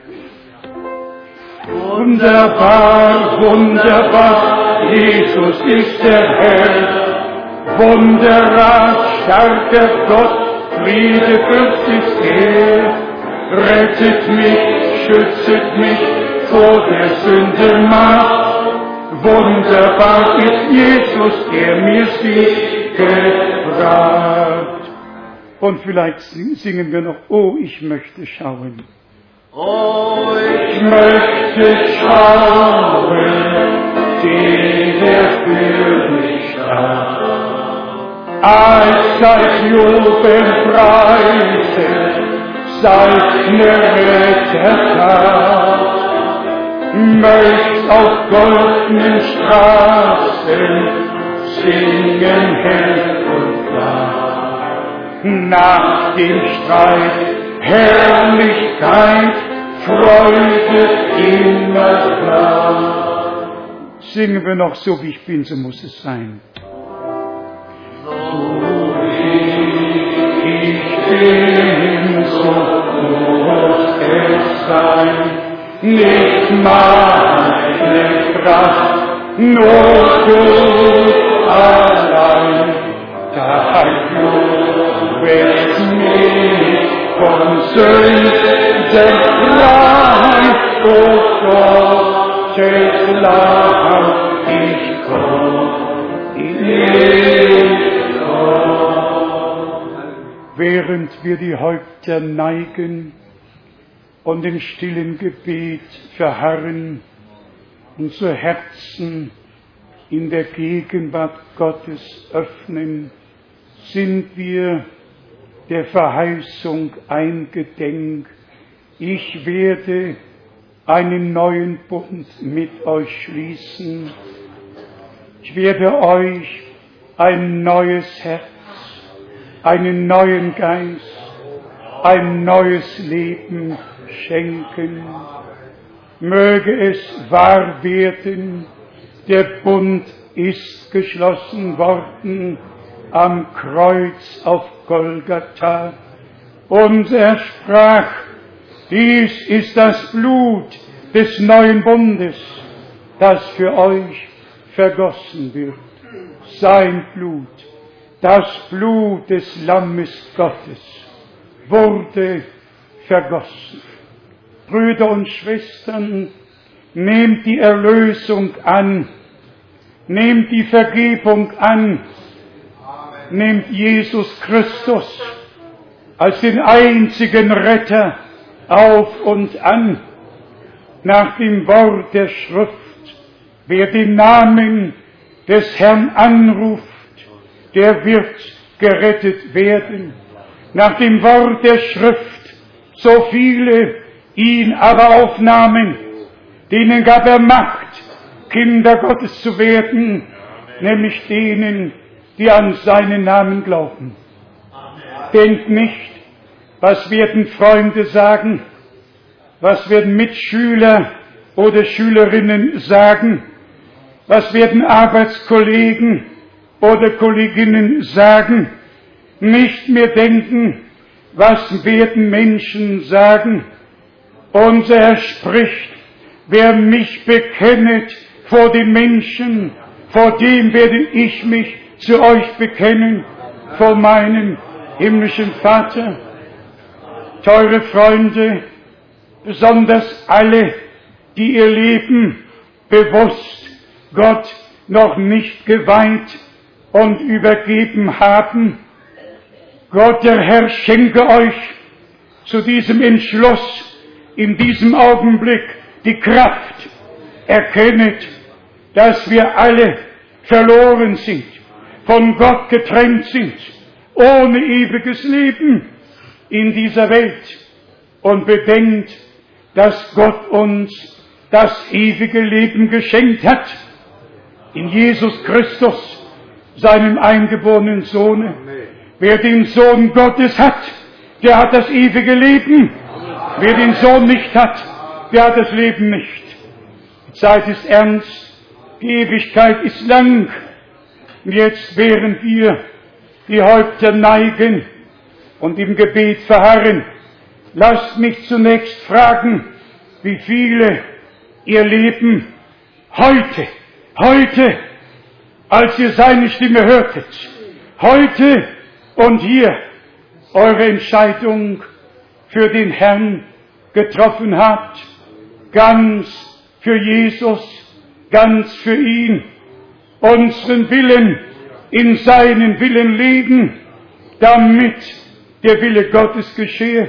Wunderbar, wunderbar, Jesus ist der Herr. Wunderrat, starker Gott, Friede, Fürst ist er. Rettet mich, schützet mich vor der Sünde Macht. Wunderbar ist Jesus, der mir sie gebracht. Und vielleicht singen wir noch, oh, ich möchte schauen. Oh, ich möchte schauen, den er für mich starb. Als seid Jubel preise, seid mir Retter da. Möcht auf goldenen Straßen singen hell und klar. Nach dem Streit Herrlichkeit, Freude immer klar. Singen wir noch so wie ich bin, so muss es sein. Ich bin, so muss es sein, nicht meine Kraft, nur du allein. Da du wirst mich von Sünden frei, o Gottes Lamm, ich komm in. Während wir die Häupter neigen und im stillen Gebet verharren, unsere Herzen in der Gegenwart Gottes öffnen, sind wir der Verheißung eingedenk, ich werde einen neuen Bund mit euch schließen. Ich werde euch ein neues Herz, einen neuen Geist, ein neues Leben schenken. Möge es wahr werden, der Bund ist geschlossen worden am Kreuz auf Golgatha. Und er sprach, dies ist das Blut des neuen Bundes, das für euch vergossen wird. Sein Blut, das Blut des Lammes Gottes, wurde vergossen. Brüder und Schwestern, nehmt die Erlösung an, nehmt die Vergebung an, nehmt Jesus Christus als den einzigen Retter auf und an, nach dem Wort der Schrift, wer den Namen des Herrn anruft, der wird gerettet werden. Nach dem Wort der Schrift, so viele ihn aber aufnahmen, denen gab er Macht, Kinder Gottes zu werden, nämlich denen, die an seinen Namen glauben. Denkt nicht, was werden Freunde sagen, was werden Mitschüler oder Schülerinnen sagen, was werden Arbeitskollegen oder Kolleginnen sagen, nicht mehr denken, was werden Menschen sagen. Unser Herr spricht, wer mich bekennet vor den Menschen, vor dem werde ich mich zu euch bekennen, vor meinem himmlischen Vater. Teure Freunde, besonders alle, die ihr Leben bewusst Gott noch nicht geweiht und übergeben haben. Gott der Herr schenke euch zu diesem Entschluss in diesem Augenblick die Kraft. Erkennet, dass wir alle verloren sind, von Gott getrennt sind, ohne ewiges Leben in dieser Welt und bedenkt, dass Gott uns das ewige Leben geschenkt hat in Jesus Christus, seinem eingeborenen Sohne. Wer den Sohn Gottes hat, der hat das ewige Leben. Wer den Sohn nicht hat, der hat das Leben nicht. Die Zeit ist ernst, die Ewigkeit ist lang. Und jetzt, während wir die Häupter neigen und im Gebet verharren, lasst mich zunächst fragen, wie viele ihr Leben heute, heute, als ihr seine Stimme hörtet, heute und hier eure Entscheidung für den Herrn getroffen habt, ganz für Jesus, ganz für ihn, unseren Willen in seinen Willen legen, damit der Wille Gottes geschehe.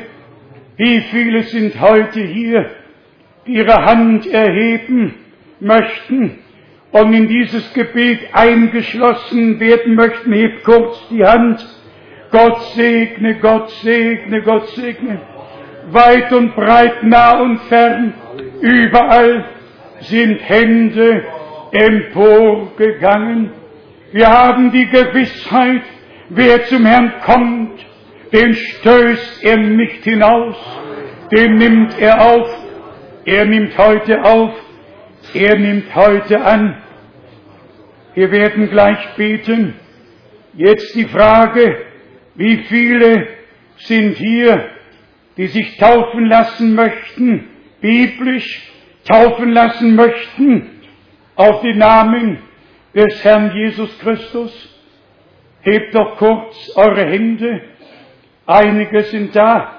Wie viele sind heute hier, die ihre Hand erheben möchten und in dieses Gebet eingeschlossen werden möchten, hebt kurz die Hand. Gott segne, Gott segne, Gott segne. Weit und breit, nah und fern, überall sind Hände emporgegangen. Wir haben die Gewissheit, wer zum Herrn kommt, den stößt er nicht hinaus, den nimmt er auf. Er nimmt heute auf, er nimmt heute an. Wir werden gleich beten. Jetzt die Frage, wie viele sind hier, die sich taufen lassen möchten, biblisch taufen lassen möchten, auf den Namen des Herrn Jesus Christus? Hebt doch kurz eure Hände. Einige sind da.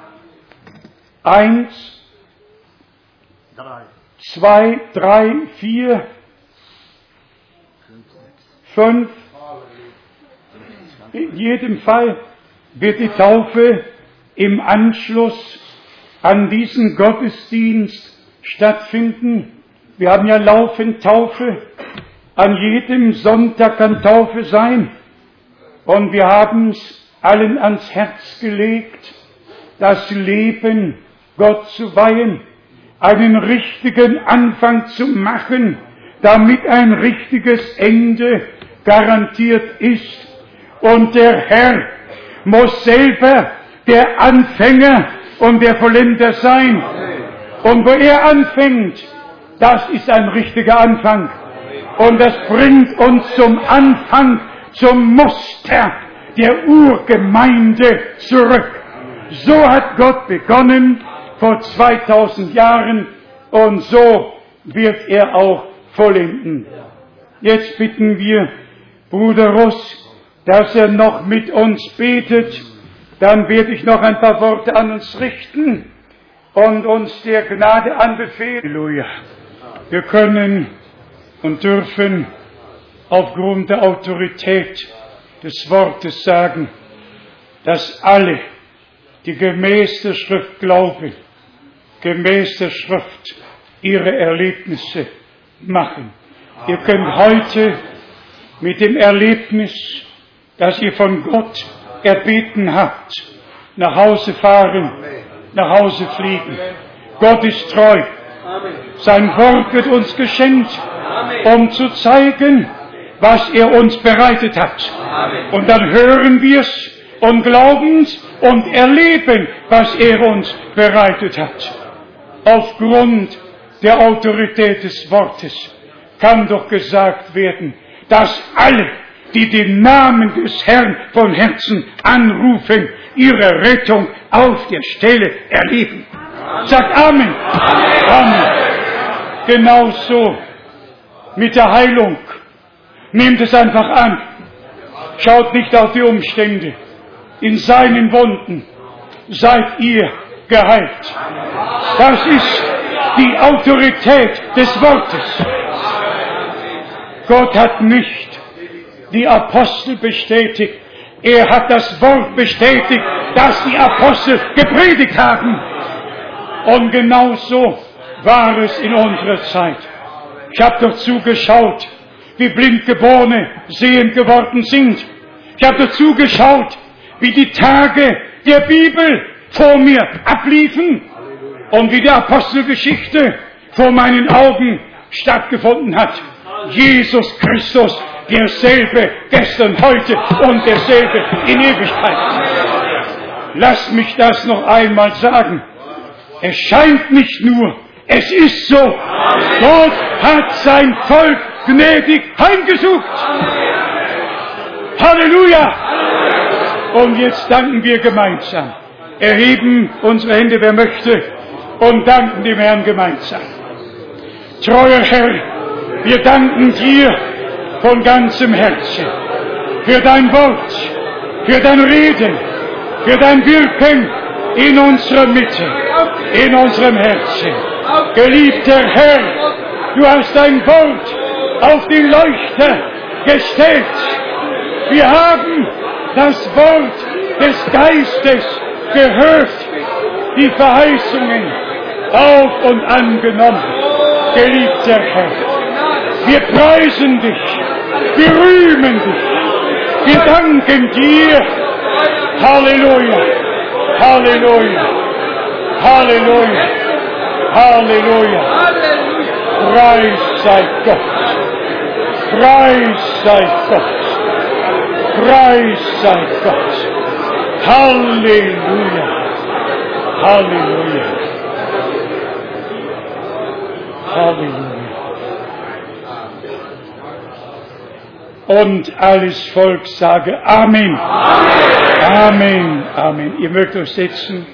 Eins, Drei. zwei, drei, vier, fünf. In jedem Fall wird die Taufe im Anschluss an diesen Gottesdienst stattfinden. Wir haben ja laufend Taufe. An jedem Sonntag kann Taufe sein. Und wir haben es allen ans Herz gelegt, das Leben Gott zu weihen, einen richtigen Anfang zu machen, damit ein richtiges Ende garantiert ist. Und der Herr muss selber der Anfänger und der Vollender sein. Und wo er anfängt, das ist ein richtiger Anfang. Und das bringt uns zum Anfang, zum Muster der Urgemeinde zurück. So hat Gott begonnen vor 2000 Jahren und so wird er auch vollenden. Jetzt bitten wir Bruder Russ, dass er noch mit uns betet. Dann werde ich noch ein paar Worte an uns richten und uns der Gnade anbefehlen. Halleluja. Wir können und dürfen aufgrund der Autorität des Wortes sagen, dass alle, die gemäß der Schrift glauben, gemäß der Schrift ihre Erlebnisse machen. Ihr könnt heute mit dem Erlebnis, das ihr von Gott erbeten habt, nach Hause fahren, nach Hause fliegen. Gott ist treu. Sein Wort wird uns geschenkt, um zu zeigen, was er uns bereitet hat. Und dann hören wir es und glauben es und erleben, was er uns bereitet hat. Aufgrund der Autorität des Wortes kann doch gesagt werden, dass alle, die den Namen des Herrn von Herzen anrufen, ihre Rettung auf der Stelle erleben. Sagt Amen. Amen. Genauso mit der Heilung. Nehmt es einfach an. Schaut nicht auf die Umstände. In seinen Wunden seid ihr geheilt. Das ist die Autorität des Wortes. Gott hat nicht die Apostel bestätigt, Er hat das Wort bestätigt, das die Apostel gepredigt haben. Und genau so war es in unserer Zeit. Ich habe doch zugeschaut, wie Blindgeborene sehend geworden sind. Ich habe doch zugeschaut, wie die Tage der Bibel vor mir abliefen und wie die Apostelgeschichte vor meinen Augen stattgefunden hat. Jesus Christus, derselbe gestern, heute und derselbe in Ewigkeit. Lasst mich das noch einmal sagen. Es scheint nicht nur, es ist so. Gott hat sein Volk gnädig heimgesucht. Halleluja! Und jetzt danken wir gemeinsam. Erheben unsere Hände, wer möchte, und danken dem Herrn gemeinsam. Treuer Herr, wir danken dir von ganzem Herzen für dein Wort, für dein Reden, für dein Wirken in unserer Mitte, in unserem Herzen. Geliebter Herr, du hast dein Wort auf den Leuchter gestellt. Wir haben das Wort des Geistes gehört, die Verheißungen auf und angenommen. Geliebter Herr, wir preisen dich, wir rühmen dich, wir danken dir. Halleluja, Halleluja, Halleluja, Halleluja. Preis sei Gott, Preis sei Gott, Preis sei Gott. Halleluja, Halleluja, Halleluja. Und alles Volk sage Amen. Amen. Amen. Ihr mögt euch setzen.